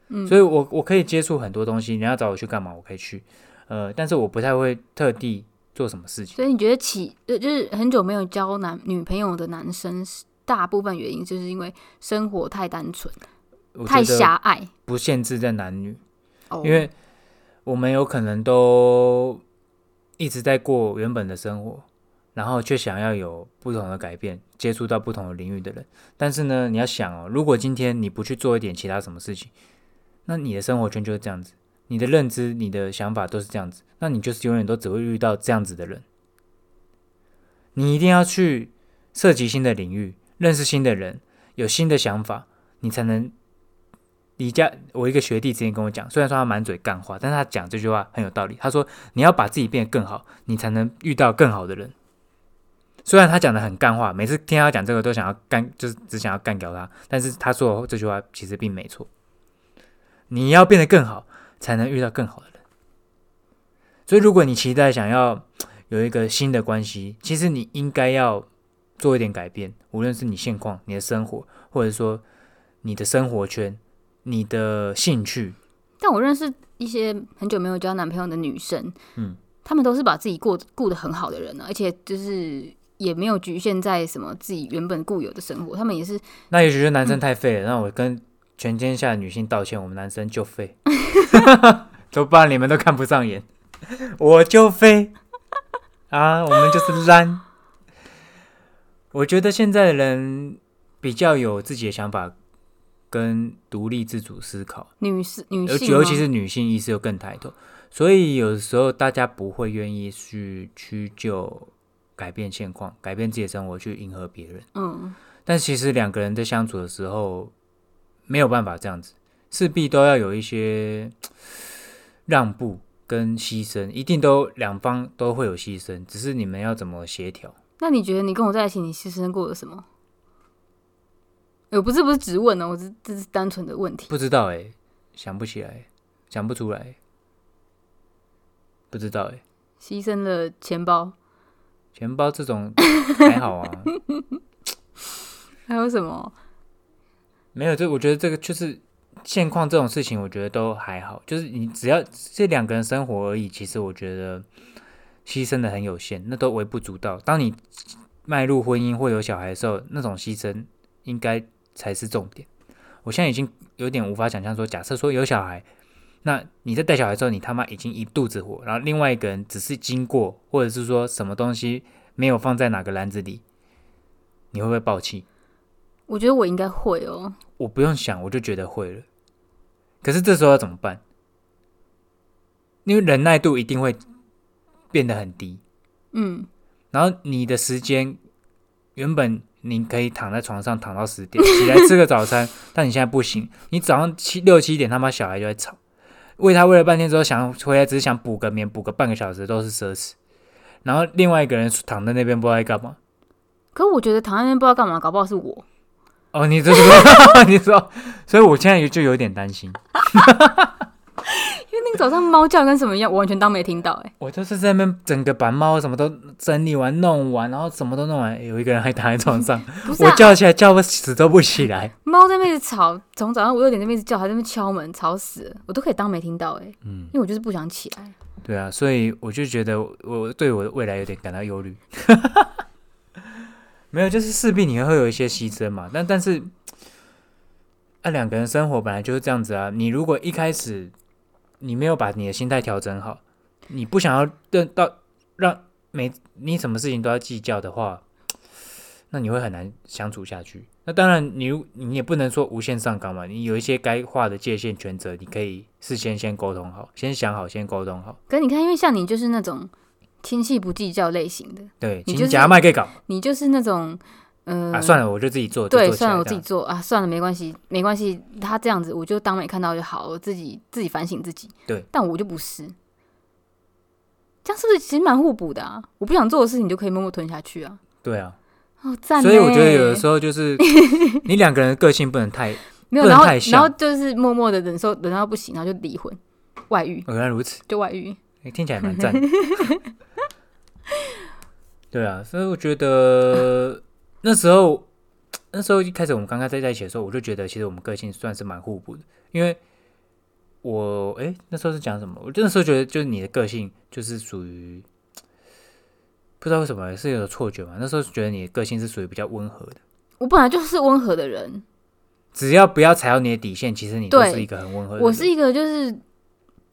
嗯，所以我我可以接触很多东西，你要找我去干嘛，我可以去。呃，但是我不太会特地做什么事情。所以你觉得起呃就是很久没有交男女朋友的男生，大部分原因就是因为生活太单纯、太狭隘。不限制在男女，哦，因为我们有可能都一直在过原本的生活，然后却想要有不同的改变，接触到不同的领域的人。但是呢，你要想哦，如果今天你不去做一点其他什么事情，那你的生活圈就是这样子，你的认知、你的想法都是这样子，那你就是永远都只会遇到这样子的人。你一定要去涉及新的领域，认识新的人，有新的想法，你才能离家。我一个学弟之前跟我讲，虽然说他满嘴干话，但是他讲这句话很有道理。他说：“你要把自己变得更好，你才能遇到更好的人。”虽然他讲的很干话，每次听他讲这个都想要干，就是只想要干掉他。但是他说的这句话其实并没错。你要变得更好，才能遇到更好的人。所以，如果你期待想要有一个新的关系，其实你应该要做一点改变，无论是你现况、你的生活，或者说你的生活圈、你的兴趣。但我认识一些很久没有交男朋友的女生，嗯，她们都是把自己过顾得很好的人呢，而且就是也没有局限在什么自己原本固有的生活，他们也是那也许是男生太废了，让我跟全天下的女性道歉，我们男生就废，都不然你们都看不上眼，我就废。啊，我们就是烂。我觉得现在的人比较有自己的想法，跟独立自主思考，女士女尤性吗，尤其是女性意识又更抬头，所以有时候大家不会愿意去屈就改变现况，改变自己的生活去迎合别人。嗯，但其实两个人在相处的时候，没有办法这样子，势必都要有一些 <tsk> 让步跟牺牲，一定都两方都会有牺牲，只是你们要怎么协调。那你觉得你跟我在一起，你牺牲过了什么？我不是不是直问哦，我只这是单纯的问题。不知道哎、想不起来，想不出来，不知道哎、牺牲了钱包，钱包这种 <laughs> 还好啊，<laughs> 还有什么？没有这，我觉得这个就是现况这种事情，我觉得都还好，就是你只要这两个人生活而已，其实我觉得牺牲的很有限，那都微不足道。当你迈入婚姻或有小孩的时候，那种牺牲应该才是重点。我现在已经有点无法想象说，假设说有小孩，那你在带小孩之后，你他妈已经一肚子火，然后另外一个人只是经过，或者是说什么东西没有放在哪个篮子里，你会不会爆气？我觉得我应该会哦。我不用想，我就觉得会了。可是这时候要怎么办？因为忍耐度一定会变得很低，嗯，然后你的时间原本你可以躺在床上躺到十点，起来吃个早餐，<laughs> 但你现在不行，你早上七六七点他妈小孩就在吵，喂他喂了半天之后想回来只是想补个眠，补个半个小时都是奢侈。然后另外一个人躺在那边不知道在干嘛。可我觉得躺在那边不知道干嘛，搞不好是我。哦，你这说，<laughs> 你说，所以我现在就有点担心。<laughs> 因为那个早上猫叫跟什么一样，我完全当没听到、哎，<laughs> 我就是在那边整个把猫什么都整理完、弄完，然后什么都弄完，有一个人还躺在床上，我啊，叫起来叫不死都不起来。猫在那边吵，从早上五六点那边一直叫，还在那边敲门，吵死了，我都可以当没听到、哎，嗯，因为我就是不想起来。对啊，所以我就觉得我我对我的未来有点感到忧虑。没有，就是势必你会有一些牺牲嘛，但但是，啊，两个人生活本来就是这样子啊。你如果一开始你没有把你的心态调整好，你不想要让到让每你什么事情都要计较的话，那你会很难相处下去。那当然你，如你也不能说无限上纲嘛。你有一些该画的界限、权责，你可以事先先沟通好，先想好，先沟通好。可你看，因为像你就是那种亲戚不计较类型的，对，你就是你就是那种呃，啊，算了，我就自己做。就对，做算了，我自己做啊，算了，没关系，没关系。他这样子，我就当没看到就好，我自己自己反省自己。对，但我就不是，这样是不是其实蛮互补的啊？我不想做的事情，你就可以默默吞下去啊。对啊。哦，赞！所以我觉得有的时候就是 <laughs> 你两个人的个性不能太，没有，然后然后就是默默的忍受，忍到不行，然后就离婚、外遇，原来如此，就外遇。诶听起来蛮赞。<laughs> 对啊，所以我觉得 <laughs> 那时候那时候一开始我们刚刚在在一起的时候，我就觉得其实我们个性算是蛮互补的，因为我诶那时候是讲什么？我那时候觉得就是你的个性就是属于不知道为什么是有错觉嘛，那时候觉得你的个性是属于比较温和的。我本来就是温和的人，只要不要踩到你的底线，其实你都是一个很温和的人。我是一个就是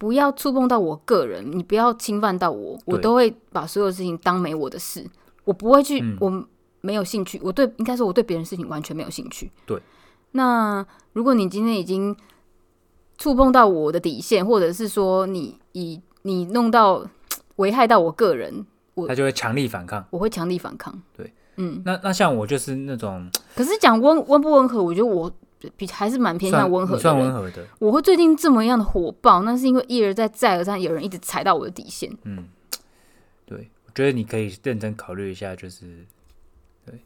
不要触碰到我个人，你不要侵犯到我，我都会把所有事情当没我的事，我不会去，嗯我没有兴趣，我对应该说我对别人事情完全没有兴趣。对，那如果你今天已经触碰到我的底线，或者是说你以你弄到危害到我个人，他就会强力反抗。我会强力反抗。对，嗯，那那像我就是那种可是讲温温不温和，我觉得我比还是蛮偏向温和的算温和的，我会最近这么样的火爆，那是因为一而再再而三有人一直踩到我的底线。嗯，对，我觉得你可以认真考虑一下，就是对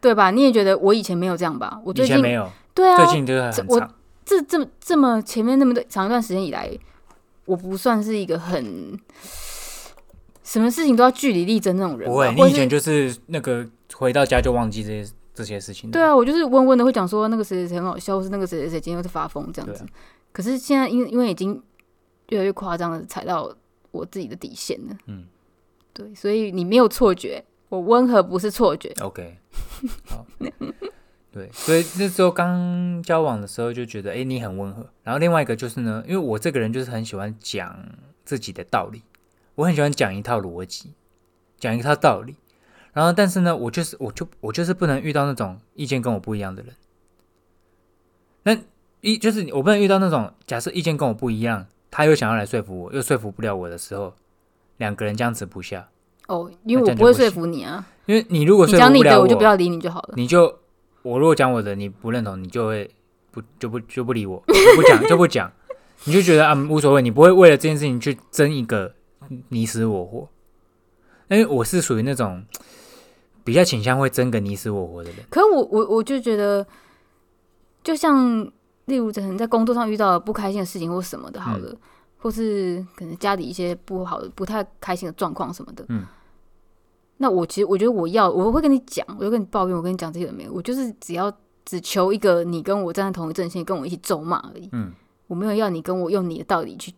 对吧？你也觉得我以前没有这样吧？我最近以前没有，对啊最，近就是这我，这这么这么前面那么长一段时间以来，我不算是一个很什么事情都要据理力争那种人。不会，你以前就是那个回到家就忘记这些这些事情的。对啊，我就是温温的会讲说那个谁谁谁很好笑，或是那个谁谁谁今天又在发疯这样子。啊可是现在因为因为已经越来越夸张的踩到我自己的底线了，嗯，对，所以你没有错觉，我温和不是错觉。OK，<laughs> 好，对，所以那时候刚交往的时候就觉得，哎、你很温和。然后另外一个就是呢，因为我这个人就是很喜欢讲自己的道理，我很喜欢讲一套逻辑，讲一套道理。然后，但是呢，我就是我就我就是不能遇到那种意见跟我不一样的人。那一就是我不能遇到那种假设意见跟我不一样，他又想要来说服我，又说服不了我的时候，两个人僵持不下。哦，因为我不会说服你啊，因为你如果说服不了讲你的，我就不要理你就好了。你就我如果讲我的，你不认同，你就会不就不就不理我，就不讲 <laughs> 就不讲，你就觉得啊无所谓，你不会为了这件事情去争一个你死我活。因为我是属于那种比较倾向会争个你死我活的人，可是我我我就觉得，就像例如可能在工作上遇到了不开心的事情或什么的，好嗯了，或是可能家里一些不好的、不太开心的状况什么的，嗯，那我其实我觉得我要我会跟你讲，我就跟你抱怨，我跟你讲这些有没有？我就是只要只求一个你跟我站在同一阵线，跟我一起咒骂而已，嗯，我没有要你跟我用你的道理去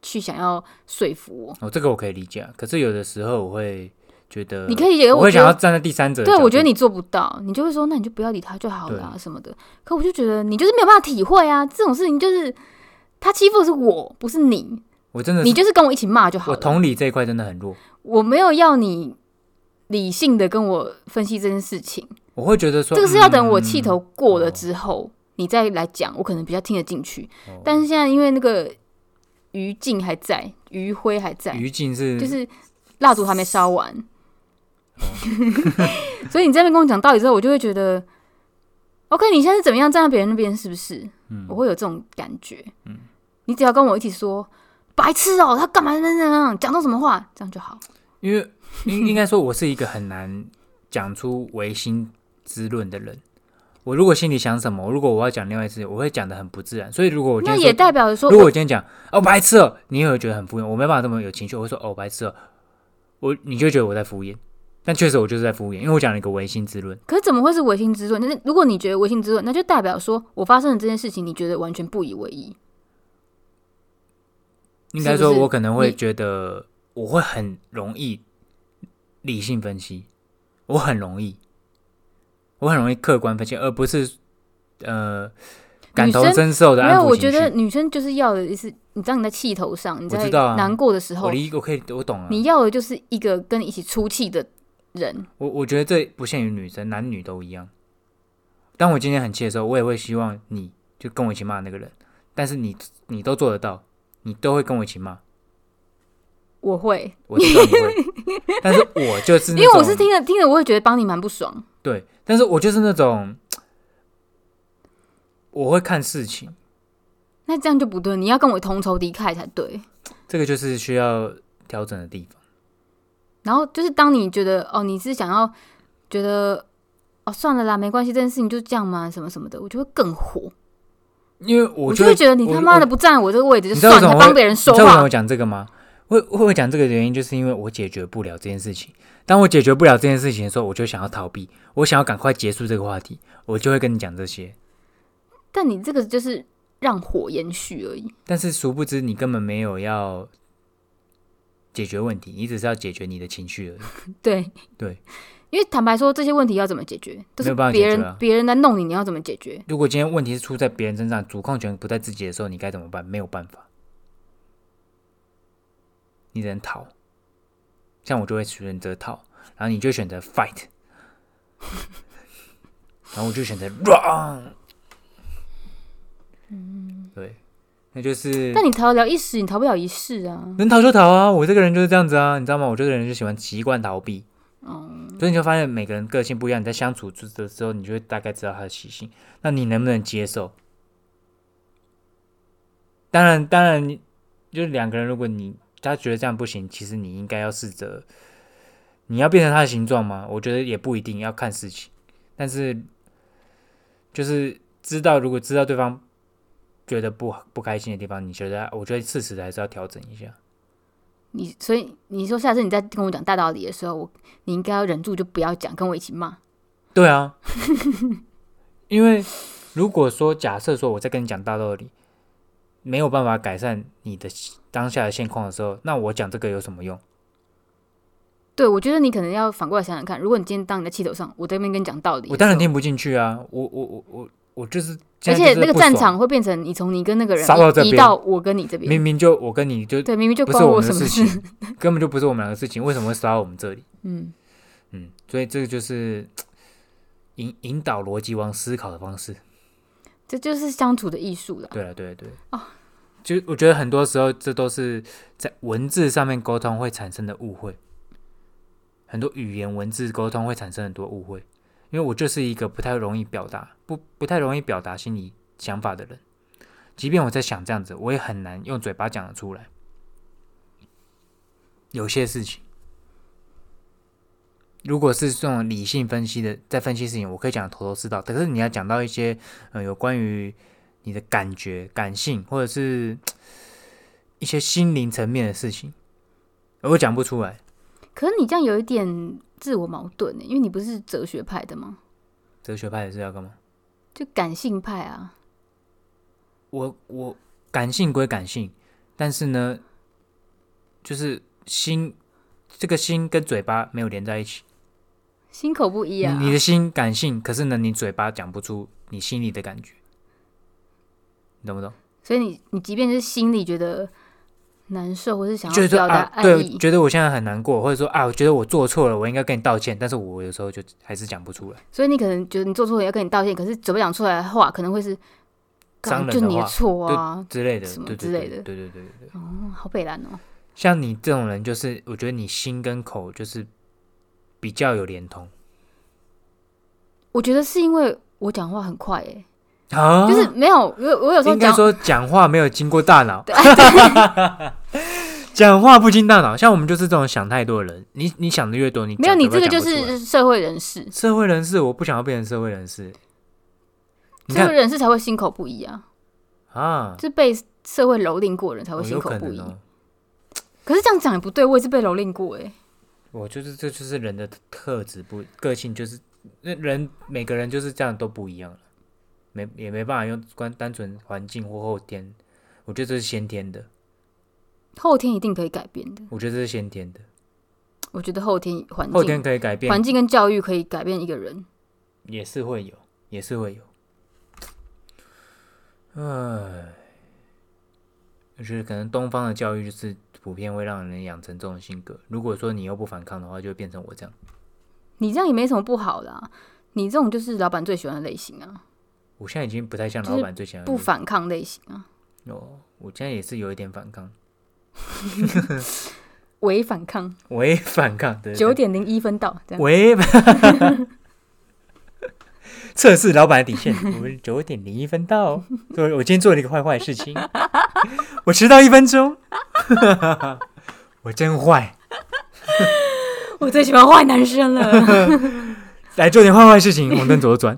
去想要说服我。哦，这个我可以理解啊。可是有的时候我会觉得，你可以也我会想要站在第三者对，我觉得你做不到，你就会说，那你就不要理他就好了啊什么的。可我就觉得你就是没有办法体会啊，这种事情就是他欺负的是我，不是你，我真的你就是跟我一起骂就好了。我。同理这一块真的很弱，我没有要你理性的跟我分析这件事情，我会觉得说这个是要等我气嗯头过了哦之后，你再来讲，我可能比较听得进去。哦。但是现在因为那个余烬还在，余晖还在，余烬是就是蜡烛还没烧完，哦 <laughs> 所以你在那边跟我讲道理之后，我就会觉得，OK，你现在是怎么样站在别人那边，是不是？嗯我会有这种感觉。嗯你只要跟我一起说，白痴哦、他干嘛那样讲到什么话，这样就好。因为 <laughs> 应应该说，我是一个很难讲出唯心之论的人。我如果心里想什么，如果我要讲另外一次，我会讲的很不自然。所以如果我今那也，代表着说如果我今天讲哦白痴哦，你也会觉得很敷衍。我没办法这么有情绪，我会说哦白痴哦，我你就觉得我在敷衍。但确实我就是在敷衍，因为我讲了一个唯心之论。可是怎么会是唯心之论？但是如果你觉得唯心之论，那就代表说我发生的这件事情，你觉得完全不以为意。应该说，我可能会觉得我会很容易理性分析，我很容易，我很容易客观分析，而不是呃感同身受的没有，我觉得。女生就是要的是，你当你在气头上，你在难过的时候我，理我可以我懂了。你要的就是一个跟你一起出气的人。我我觉得这不限于女生，男女都一样。当我今天很气的时候，我也会希望你就跟我一起骂那个人，但是你你都做得到，你都会跟我一起骂，我会，我知道你会，但是我就是 <laughs> 因为我是听着听着，我会觉得帮你蛮不爽。对，但是我就是那种我会看事情，那这样就不对，你要跟我同仇敌忾才对。这个就是需要调整的地方。然后就是当你觉得哦，你是想要觉得哦，算了啦，没关系，这件事情就这样嘛，什么什么的，我就会更火。因为我就我就会觉得你他妈的不站我这个位置就算了，还帮别人说话你知道为什么我。讲这个吗？会会讲这个原因，就是因为我解决不了这件事情。当我解决不了这件事情的时候，我就想要逃避，我想要赶快结束这个话题，我就会跟你讲这些。但你这个就是让火延续而已。但是殊不知，你根本没有要解决问题，你只是要解决你的情绪而已。<laughs> 对对，因为坦白说，这些问题要怎么解决，都是没有办法别啊人别人来弄你，你要怎么解决？如果今天问题是出在别人身上，主控权不在自己的时候，你该怎么办？没有办法，你只能逃。像我就会选择逃，然后你就选择 fight，<laughs> 然后我就选择 run。嗯，对，那就是但你逃得了一时，你逃不了一世啊。能逃就逃啊！我这个人就是这样子啊，你知道吗？我这个人就喜欢习惯逃避。嗯，所以你就发现每个人个性不一样，你在相处的时候，你就会大概知道他的习性。那你能不能接受？当然，当然，你就是两个人，如果你他觉得这样不行，其实你应该要试着，你要变成他的形状吗？我觉得也不一定要看事情，但是就是知道，如果知道对方觉得不不开心的地方，你觉得，我觉得适时的还是要调整一下。你所以你说下次你再跟我讲大道理的时候，我你应该要忍住，就不要讲，跟我一起骂。对啊，<laughs> 因为如果说假设说我在跟你讲大道理，没有办法改善你的当下的现况的时候，那我讲这个有什么用？对，我觉得你可能要反过来想想看，如果你今天当你在气头上，我在那边跟你讲道理，我当然听。不进去啊！我我我我我就是，而且那个战场会变成你从你跟那个人移到我跟你这边，明明就我跟你就对，明明就不是关我们的事么事。情，根本就不是我们两个事情，为什么会杀到我们这里？嗯，嗯，所以这个就是引引导逻辑王思考的方式。这就是相处的艺术了。对了，对了对哦就我觉得很多时候这都是在文字上面沟通会产生的误会，很多语言文字沟通会产生很多误会，因为我就是一个不太容易表达、不不太容易表达心里想法的人，即便我在想这样子，我也很难用嘴巴讲得出来。有些事情，如果是这种理性分析的，在分析事情，我可以讲得头头是道。可是你要讲到一些呃有关于你的感觉、感性，或者是一些心灵层面的事情，我讲不出来。可是你这样有一点自我矛盾呢，因为你不是哲学派的吗？哲学派也是要干嘛？就感性派啊。我我感性归感性，但是呢，就是心这个心跟嘴巴没有连在一起。心口不一啊。你你的心感性，可是呢，你嘴巴讲不出你心里的感觉，你懂不懂？所以你你即便是心里觉得难受，或是想要表达啊，对，觉得我现在很难过，或者说啊，我觉得我做错了，我应该跟你道歉，但是我有时候就还是讲不出来，所以你可能觉得你做错了要跟你道歉，可是嘴巴讲出来的话可能会是就你的话错啊，之类的，什么之类的对对对对对对。哦，好北蓝哦。像你这种人，就是我觉得你心跟口就是比较有连通我觉得是因为我讲话很快诶、啊，就是没有我我有时候讲应该说讲话没有经过大脑，对 <laughs> 讲话不经大脑。像我们就是这种想太多的人，你你想的越多，你没有你这个就是社会人士，社会人士，我不想要变成社会人士。社会人士才会心口不一啊，啊，是被社会蹂躏过的人才会心口不一。可哦。可是这样讲也不对，我也是被蹂躏过诶、我就是这就是人的特质不个性，就是那人每个人就是这样都不一样了，没也没办法用关单纯环境或后天，我觉得这是先天的，后天一定可以改变的。我觉得这是先天的，我觉得后天环境后天境、可以改变环，境跟教育可以改变一个人。也是会有，也是会有。唉，我觉得可能东方的教育就是普遍会让人养成这种性格。如果说你又不反抗的话，就会变成我这样。你这样也没什么不好的、啊，你这种就是老板最喜欢的类型啊，我现在已经不太像老板最喜欢的不反抗类型啊，哦，我现在也是有一点反抗，<laughs> 伪反抗。<laughs> 微反抗的九点零一分到，这样微 <laughs> 测试老板的底线，我们九点零一分到。对，我今天做了一个坏坏的事情，我迟到一分钟，我真坏。我最喜欢坏男生了。来做点坏坏事情，红灯左转。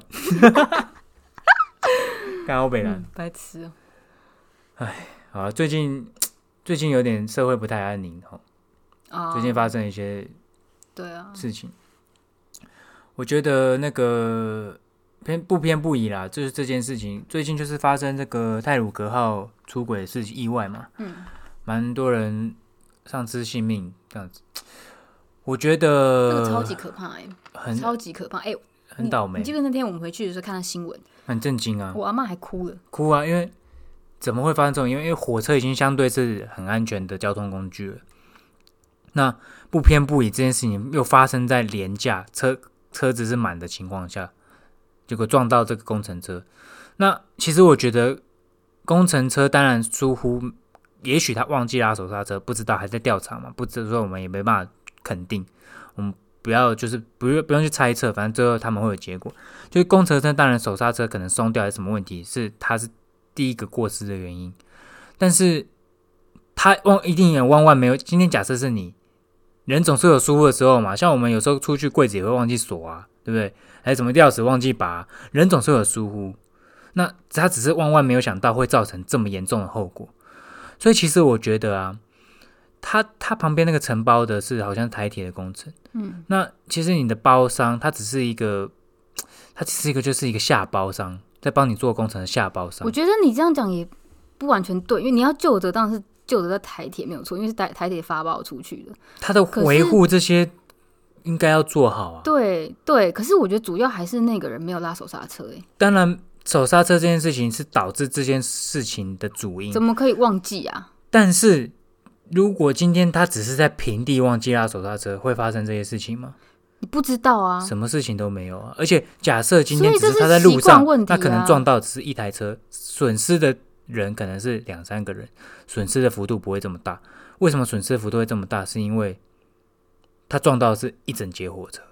刚好北兰嗯，白痴。哎、好，最近 <tsk> 最近有点社会不太安宁哦，啊！最近发生一些对啊，事情，我觉得那个偏不偏不倚啦，就是这件事情。最近就是发生这个泰鲁格号出轨的事情意外嘛，嗯，蛮多人丧失性命这样子，我觉那得个超级可怕哎、很超级可怕。哎、很倒霉。你记，得那天我们回去的时候看到新闻，很震惊啊，我阿妈还哭了。哭啊，因为怎么会发生这种？因为因为火车已经相对是很安全的交通工具了，那不偏不倚这件事情又发生在廉价车车子是满的情况下，结果撞到这个工程车。那其实我觉得工程车当然疏忽，也许他忘记拉手刹车，不知道还在调查嘛，不知道说我们也没办法肯定，我们不要就是不用不用去猜测，反正最后他们会有结果。就是工程车当然手刹车可能松掉还是什么问题，是他是第一个过失的原因，但是他忘一定也万万没有。今天假设是你，人总是有疏忽的时候嘛，像我们有时候出去柜子也会忘记锁啊，对不对？还是什么钥匙忘记拔，人总是有疏忽。那他只是万万没有想到会造成这么严重的后果，所以其实我觉得啊，他他旁边那个承包的是好像台铁的工程。嗯，那其实你的包商，他只是一个，他只是一个就是一个下包商，在帮你做工程的下包商我。觉得你这样讲也不完全对，因为你要救的当然是救的在台铁没有错，因为是台台铁发包出去的。他的维护这些应该要做好啊。对对，可是我觉得主要还是那个人没有拉手刹车、欸，当然，手刹车这件事情是导致这件事情的主因怎，么可以忘记啊？但是如果今天他只是在平地忘记拉手刹车，会发生这些事情吗？你不知道啊？什么事情都没有啊！而且假设今天只是他在路上，他可能啊撞到只是一台车，损失的人可能是两三个人，损失的幅度不会这么大。为什么损失的幅度会这么大？是因为他撞到的是一整节火车。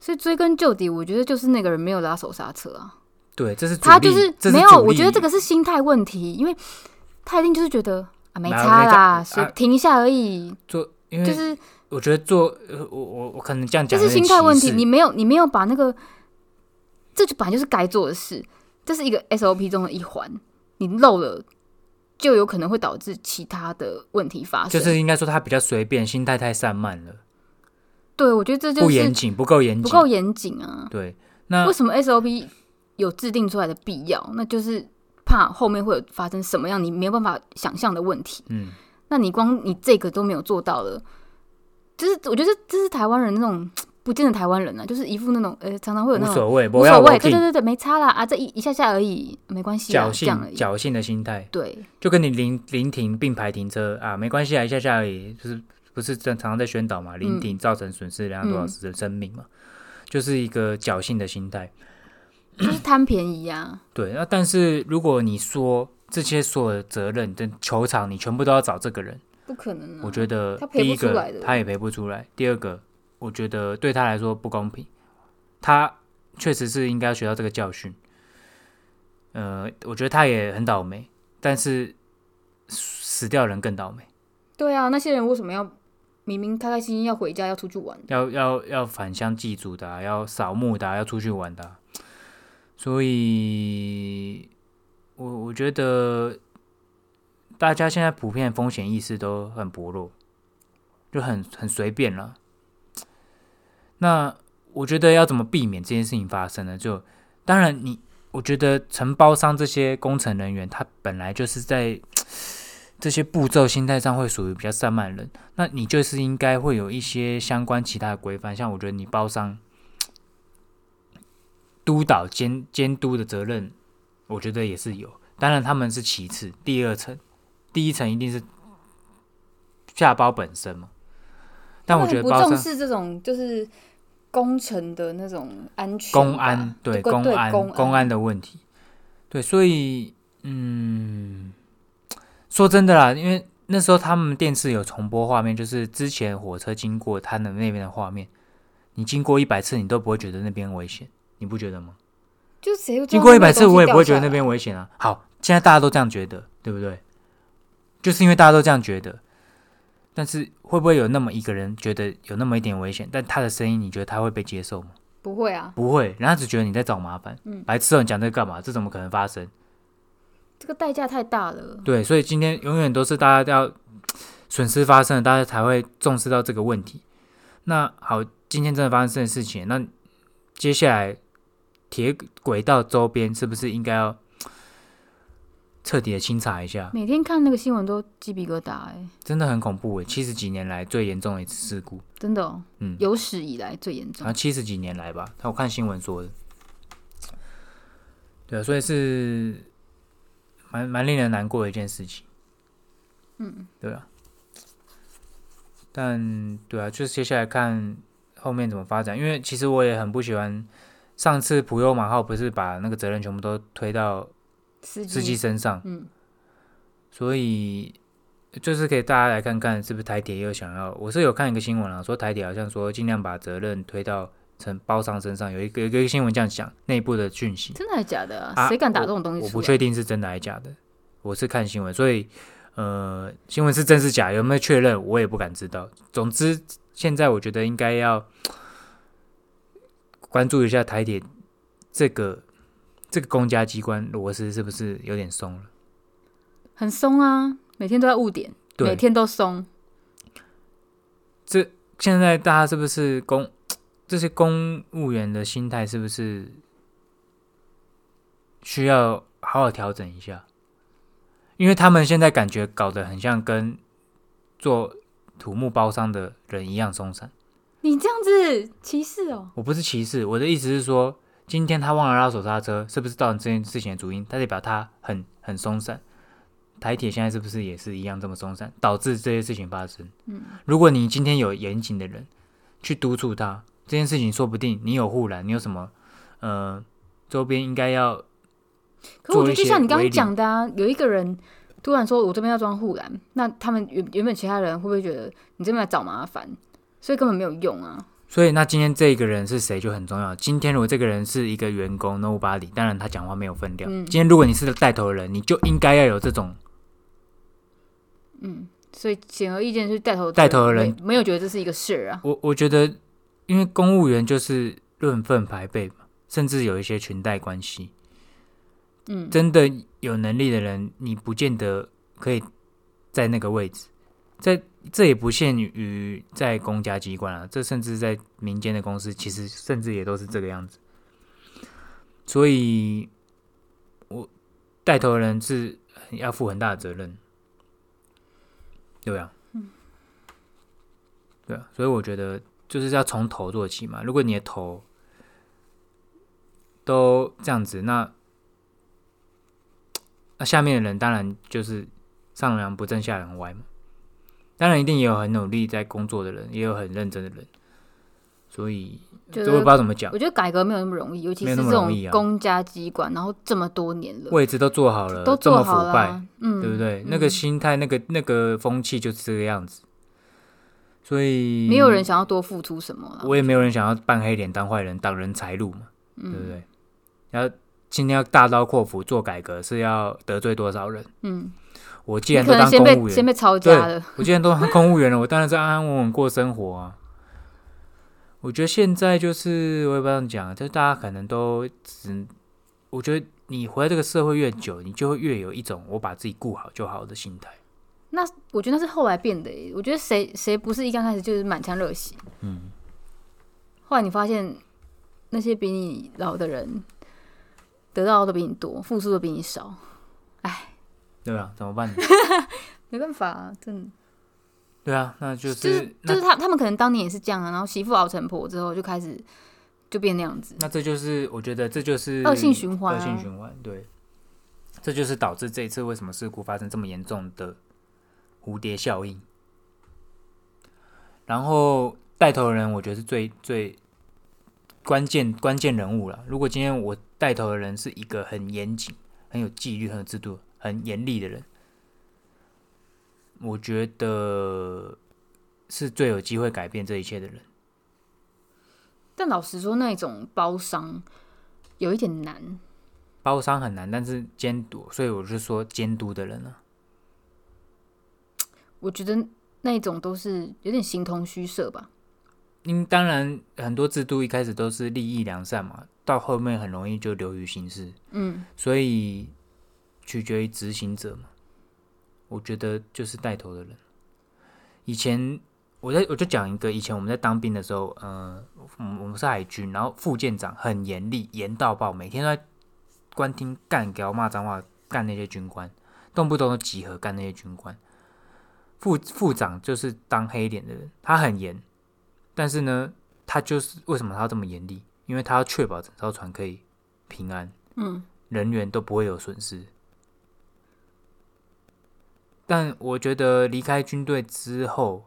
所以追根究底，我觉得就是那个人没有拉手刹车啊。对，这是他就力这没有，我觉得这个是心态问题，因为他一定就是觉得啊没差啦，停一下而已，做，因为就是我觉得做，呃我我我可能这样这是讲有点心态问题，你没有你没有把那个，这就本来就是该做的事，这是一个 SOP 中的一环，你漏了。就有可能会导致其他的问题发生。就是应该说他比较随便，心态太散漫了，对，我觉得这就是不严谨，不够严谨，不够严谨啊。对，那为什么 SOP 有制定出来的必要？那就是怕后面会有发生什么样你没有办法想象的问题。嗯，那你光你这个都没有做到了，就是我觉得这是台湾人那种不见得台湾人啊，就是一副那种呃，常常会有那种无所谓，无所谓，对对对对，没差啦啊，这一一下下而已，没关系啊，侥。幸侥幸的心态，对，就跟你临临停并排停车啊，没关系啊，一下下而已，就是不是正常常在宣导嘛，临停造成损失两多少嗯人生命嘛，就是一个侥幸的心态。就是 <clears throat> 贪便宜啊。对，那但是如果你说这些所有的责任的球场，你全部都要找这个人，不可能啊！我觉得第一个他也赔不出来，第二个我觉得对他来说不公平，他确实是应该要学到这个教训。呃，我觉得他也很倒霉，但是死掉人更倒霉，对啊，那些人为什么要明明开开心心要回家要出去玩？要要要返乡祭祖的啊、要扫墓的啊、要出去玩的啊、所以我我觉得大家现在普遍风险意识都很薄弱，就很很随便了。那我觉得要怎么避免这件事情发生呢？就当然你，我觉得承包商这些工程人员，他本来就是在这些步骤心态上会属于比较散漫的人，那你就是应该会有一些相关其他的规范，像我觉得你包商督导监监督的责任，我觉得也是有。当然他们是其次，第二层，第一层一定是下包本身嘛。但我觉得不重视这种就是工程的那种安全，公安对对公安公公安的问题，对，所以嗯，说真的啦，因为那时候他们电视有重播画面，就是之前火车经过他的那边的画面，你经过一百次，你都不会觉得那边危险，你不觉得吗？就谁经过一百次，我也不会觉得那边危险啊。好，现在大家都这样觉得，对不对？就是因为大家都这样觉得，但是会不会有那么一个人觉得有那么一点危险，但他的声音你觉得他会被接受吗？不会啊，不会，人家只觉得你在找麻烦。嗯白痴哦，你讲这个干嘛？这怎么可能发生？这个代价太大了。对，所以今天永远都是大家要损失发生了，大家才会重视到这个问题。那好，今天真的发生这件事情，那接下来铁轨道周边是不是应该要 <tsk> 彻底的清查一下？每天看那个新闻都鸡皮疙瘩哎、真的很恐怖诶，七十几年来最严重的一次事故。真的、哦，嗯，有史以来最严重好像。七十几年来吧，他我看新闻说的。对啊，所以是蛮蛮令人难过的一件事情。嗯，对啊。但对啊，就是接下来看后面怎么发展，因为其实我也很不喜欢上次普悠马号不是把那个责任全部都推到司机，身上，嗯，所以就是给大家来看看是不是台铁又想要，我是有看一个新闻啊，说台铁好像说尽量把责任推到承包商身上，有一个有一个新闻这样讲，内部的讯息，真的还是假的啊？啊谁敢打这种东西？我不确定是真的还是假的，我是看新闻，所以呃，新闻是真是假，有没有确认我也不敢知道。总之，现在我觉得应该要关注一下台铁这个这个公家机关螺丝是不是有点松了。很松啊，每天都在误点，每，天都松。这现在大家是不是公这些公务员的心态是不是需要好好调整一下？因为他们现在感觉搞得很像跟做土木包商的人一样松散。你这样子歧视哦？我不是歧视，我的意思是说，今天他忘了拉手刹车，是不是造成这件事情的主因？他代表他很很松散。台铁现在是不是也是一样这么松散，导致这些事情发生？嗯，如果你今天有严谨的人去督促他这件事情，说不定你有护栏，你有什么呃周边应该要可我觉得就像你刚刚讲的啊，有一个人突然说我这边要装护栏，那他们原原本其他人会不会觉得你这边来找麻烦，所以根本没有用啊？所以那今天这个人是谁就很重要。今天如果这个人是一个员工，nobody，当然他讲话没有分量。嗯今天如果你是带头的人，你就应该要有这种嗯，所以显而易见，就是带头带头的人没没有觉得这是一个事儿啊。我我觉得，因为公务员就是论份排辈嘛，甚至有一些裙带关系。嗯，真的有能力的人，你不见得可以在那个位置。在这也不限于在公家机关啊，这甚至在民间的公司，其实甚至也都是这个样子。所以，我带头的人是要负很大的责任，对啊，对啊，所以我觉得就是要从头做起嘛。如果你的头都这样子，那那下面的人当然就是上梁不正下梁歪嘛。当然，一定也有很努力在工作的人，也有很认真的人，所以觉这我也不知道怎么讲。我，觉得改革没有那么容易，尤其是这种公家机关，然后这么多年了，位置都做好了，都这么做好腐败，嗯，对不对？嗯。那个心态，那个那个风气就是这个样子，所以没有人，想要多付出什么了。我也没有人想要扮黑脸当坏人，挡人财路嘛，嗯。对不对？然后今天要大刀阔斧做改革，是要得罪多少人？嗯，我既然都当公务员，先被抄家了，我既然都当公务员了，我当然是安安稳稳过生活啊。我觉得现在就是我也不知道怎么讲，就是大家可能都只，我觉得你活在这个社会越久，你就会越有一种我把自己顾好就好的心态。那我觉得那是后来变的耶。我觉得谁谁不是一刚开始就是满腔热血，嗯，后来你发现那些比你老的人得到的都比你多，付出的比你少，对啊，怎么办呢？<laughs> 没办法、啊，真的对啊，那就是就是就是他他们可能当年也是这样啊，然后媳妇熬成婆之后就开始就变那样子，那这就是我觉得这就是恶性循环啊恶性循环。对，这就是导致这一次为什么事故发生这么严重的蝴蝶效应。然后带头的人，我觉得是最最关键关键人物了。如果今天我带头的人是一个很严谨、很有纪律、很有制度、很严厉的人，我觉得是最有机会改变这一切的人。但老实说，那种包商有一点难。包商很难，但是监督，所以我是说监督的人呢、我觉得那种都是有点形同虚设吧。因当然很多制度一开始都是利益良善嘛，到后面很容易就流于形式，嗯，所以取决于执行者嘛。我觉得就是带头的人。以前我在我就讲一个，以前我们在当兵的时候，呃，我们是海军，然后副舰长很严厉，严到爆，每天都在官厅干，给我骂脏话，干那些军官，动不动就集合干那些军官。副副长就是当黑脸的人，他很严，但是呢，他就是为什么他要这么严厉？因为他要确保整艘船可以平安，嗯，人员都不会有损失。但我觉得离开军队之后，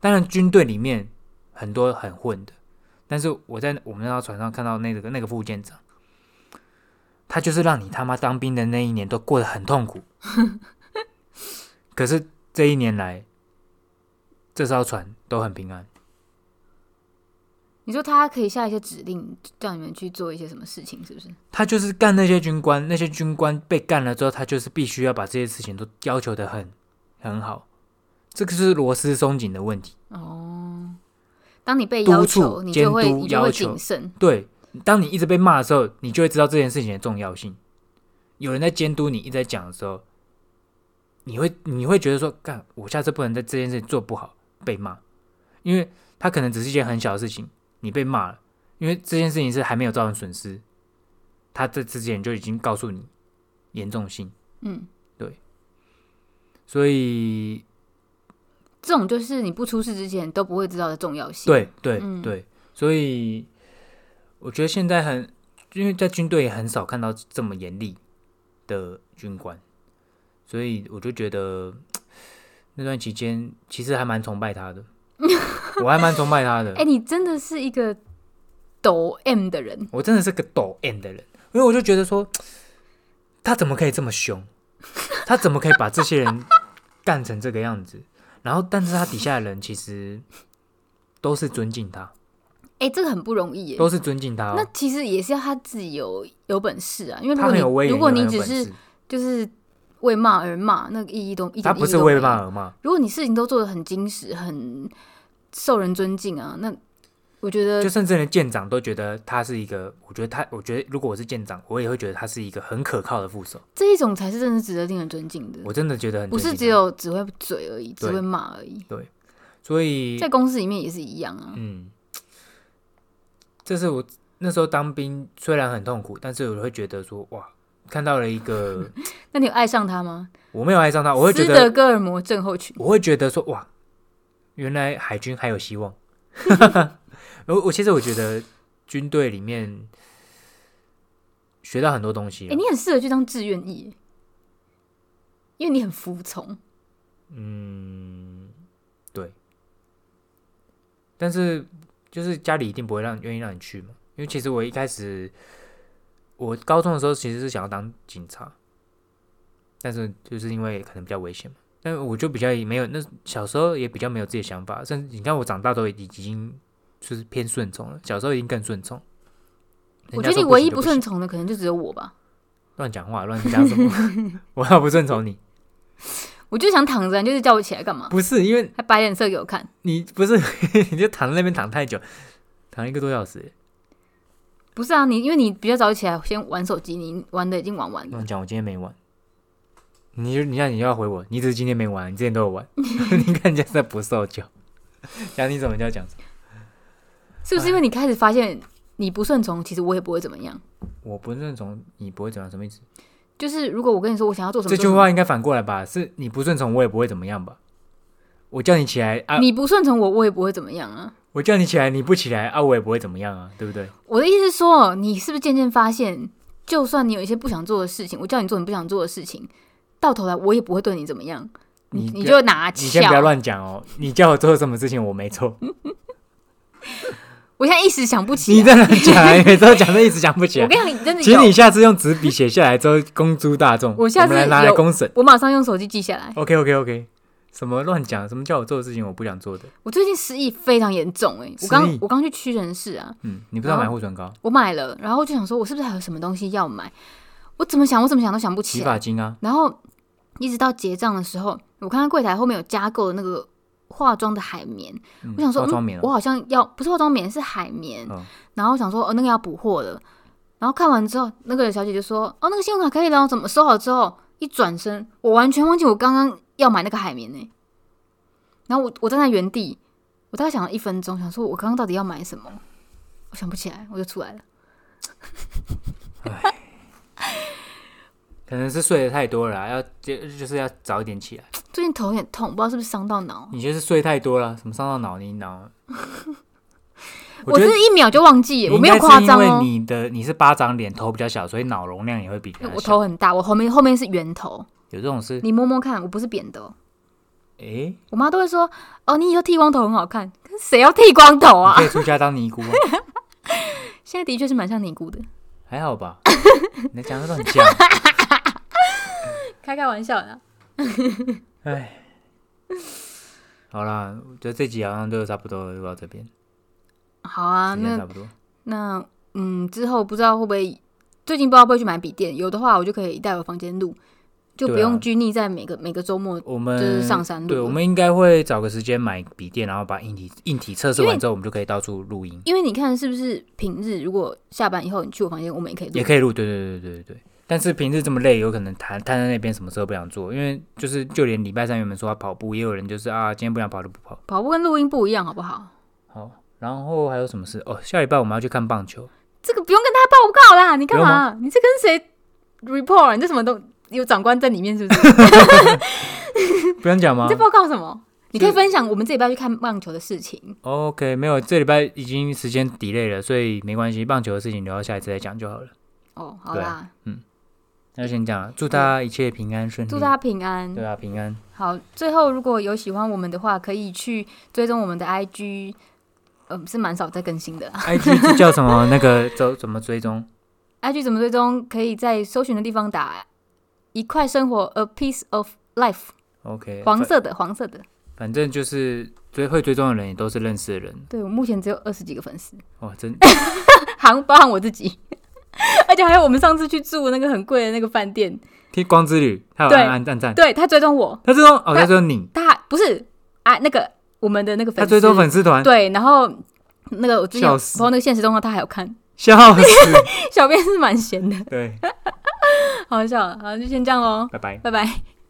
当然军队里面很多很混的，但是我在我们那艘船上看到那个那个副舰长，他就是让你他妈当兵的那一年都过得很痛苦。<laughs> 可是这一年来，这艘船都很平安。你说他可以下一些指令，叫你们去做一些什么事情，是不是？他就是干那些军官，那些军官被干了之后，他就是必须要把这些事情都要求的很很好。这个是螺丝松紧的问题。哦，当你被督要求，促你就会你就会要求谨慎。对，当你一直被骂的时候，你就会知道这件事情的重要性。有人在监督你，一直在讲的时候，你会你会觉得说，干，我下次不能在这件事情做不好被骂，因为他可能只是一件很小的事情，你被骂了，因为这件事情是还没有造成损失，他这之前就已经告诉你严重性，嗯，对所以这种就是你不出事之前都不会知道的重要性。，对对嗯对，所以我觉得现在很，因为在军队也很少看到这么严厉的军官，所以我就觉得 <tsk> 那段期间其实还蛮崇拜他的，<laughs> 我还蛮崇拜他的哎、，你真的是一个抖 M 的人。我真的是个抖 M 的人，因为我就觉得说他怎么可以这么凶，他怎么可以把这些人干成这个样子，然后但是他底下的人其实都是尊敬他，哎、这个很不容易耶。都是尊敬他、哦。那其实也是要他自己有有本事啊，因为如他果你很有威严，如果你只是就是为骂而骂，那个意义都一点他不是为骂而骂，如果你事情都做得很精实、很受人尊敬啊，那我觉得就甚至连舰长都觉得他是一个，我觉得他，我觉得如果我是舰长，我也会觉得他是一个很可靠的副手。这一种才是真的值得令人尊敬的，我真的觉得很不是只有只会嘴而已，只会骂而已。对所以在公司里面也是一样啊。嗯，这是我那时候当兵，虽然很痛苦，但是我会觉得说哇，看到了一个 <laughs> 那你有爱上他吗？我没有爱上他，我会觉斯德得哥尔摩症候群。我会觉得说哇，原来海军还有希望。<laughs> 我我其实我觉得军队里面学到很多东西哎、啊，你很适合去当志愿役，因为你很服从。嗯，对。但是就是家里一定不会让愿意让你去嘛，因为其实我一开始我高中的时候其实是想要当警察，但是就是因为可能比较危险嘛，但我就比较没有那小时候也比较没有自己的想法，甚至你看我长大都已经就是偏顺从了，小时候已经更顺从。我觉得你唯一不不顺从的可能就只有我吧。乱讲话，乱讲什么？我要不顺从你？<laughs> 我就想躺着，你就是叫我起来干嘛？不是因为还摆脸色给我看。你不是 <laughs> 你就躺在那边躺太久，躺一个多小时。不是啊，你因为你比较早起来，先玩手机，你玩的已经玩完了。乱讲，我今天没玩。你就你看你就要回我，你只是今天没玩，你之前都有玩。<laughs> 你看人家在不受教，<laughs> 讲你怎么就要讲？是不是因为你开始发现你不顺从，其实我也不会怎么样？我不顺从你不会怎么样，什么意思？就是如果我跟你说我想要做什么，这句话应该反过来吧？是你不顺从，我也不会怎么样吧？我叫你起来啊，你不顺从我，我也不会怎么样啊。我叫你起来，你不起来啊，我也不会怎么样啊，对不对？我的意思是说，你是不是渐渐发现，就算你有一些不想做的事情，我叫你做你不想做的事情，到头来我也不会对你怎么样，你你就拿你先不要翘。乱讲哦，你叫我做什么事情我没做，<laughs> 我现在一时想不起来。你在那讲啊，你每次都讲的一直讲不起来。我跟你讲，你真的请你下次用纸笔写下来之后公诸大众，我下次拿来公审。我马上用手机记下来。OK OK OK，什么乱讲？什么叫我做的事情我不想做的？我最近失忆非常严重哎、我刚我刚去屈臣氏啊，嗯，你不知道买护唇膏、我买了，然后就想说，我是不是还有什么东西要买？我怎么想，我怎么想都想不起洗来。发精啊？然后一直到结账的时候，我看到柜台后面有加购的那个化妆的海绵，嗯我想说，嗯化妆棉、哦。我好像要不是化妆棉是海绵，嗯然后我想说哦那个要补货的，然后看完之后，那个小姐就说哦那个信用卡可以了，怎么收好之后一转身，我完全忘记我刚刚要买那个海绵呢、然后我我站在原地，我大概想了一分钟，想说我刚刚到底要买什么，我想不起来，我就出来了。<laughs> 可能是睡得太多了啦，要就就是要早一点起来。最近头有点痛，不知道是不是伤到脑。你就是睡太多了，什么伤到脑？你脑？<laughs> 我觉得是一秒就忘记我没有夸张哦。因为你的你是巴掌脸，头比较小，所以脑容量也会比较小。我头很大，我后面后面是圆头，有这种事？你摸摸看，我不是扁的哦、诶，我妈都会说：“哦，你以后剃光头很好看。”可是谁要剃光头啊你可？以出家当尼姑啊，<laughs> 现在的确是蛮像尼姑的，还好吧？<laughs> 你讲的都很像。开开玩笑的。哎，好啦，我觉得这集好像就差不多就到这边，好啊，那差不多。那嗯，之后不知道会不会，最近不知道会不会去买笔电，有的话我就可以带我房间录，就不用拘泥在每个每个周末。我们就是上山录对，我们应该会找个时间买笔电，然后把硬体硬体测试完之后，我们就可以到处录音，因为你看是不是平日，如果下班以后你去我房间，我们也可以录。也可以录。对对对对对对。但是平日这么累，有可能瘫瘫在那边，什么事都不想做，因为就是就连礼拜三原本说要跑步，也有人就是啊，今天不想跑就不跑。跑步跟录音不一样，好不好？好，然后还有什么事？哦，下礼拜我们要去看棒球。这个不用跟他报告啦，你干嘛？你这跟谁 report？你这什么都有长官在里面是不是？<laughs> 不用讲吗你在报告什么？你可以分享我们这礼拜去看棒球的事情。？OK，没有，这礼拜已经时间 delay 了，所以没关系，棒球的事情留到下一次再讲就好了。哦，好啦，嗯，那就先讲了，祝大家一切平安顺利。祝大家平安。对啊，平安。好，最后如果有喜欢我们的话，可以去追踪我们的 IG，呃，是蛮少在更新的。IG 是叫什么？那个怎怎么追踪？IG 怎么追踪？可以在搜寻的地方打“一块生活 ”，a piece of life，OK，黄色的，黄色的。反正就是追会追踪的人也都是认识的人。对我目前只有二十几个粉丝，哇，真 <laughs> 含包含我自己，<laughs> 而且还有我们上次去住那个很贵的那个饭店，听光之旅，他有对按按赞赞，对他追踪我，他追踪哦，他追踪你，他不是啊那个我们的那个粉丝，他追踪粉丝团，对，然后那个我之前笑死。包括那个现实动态他还有看，笑死，小编是蛮闲的，对，好笑，好就先这样喽，拜拜。拜拜。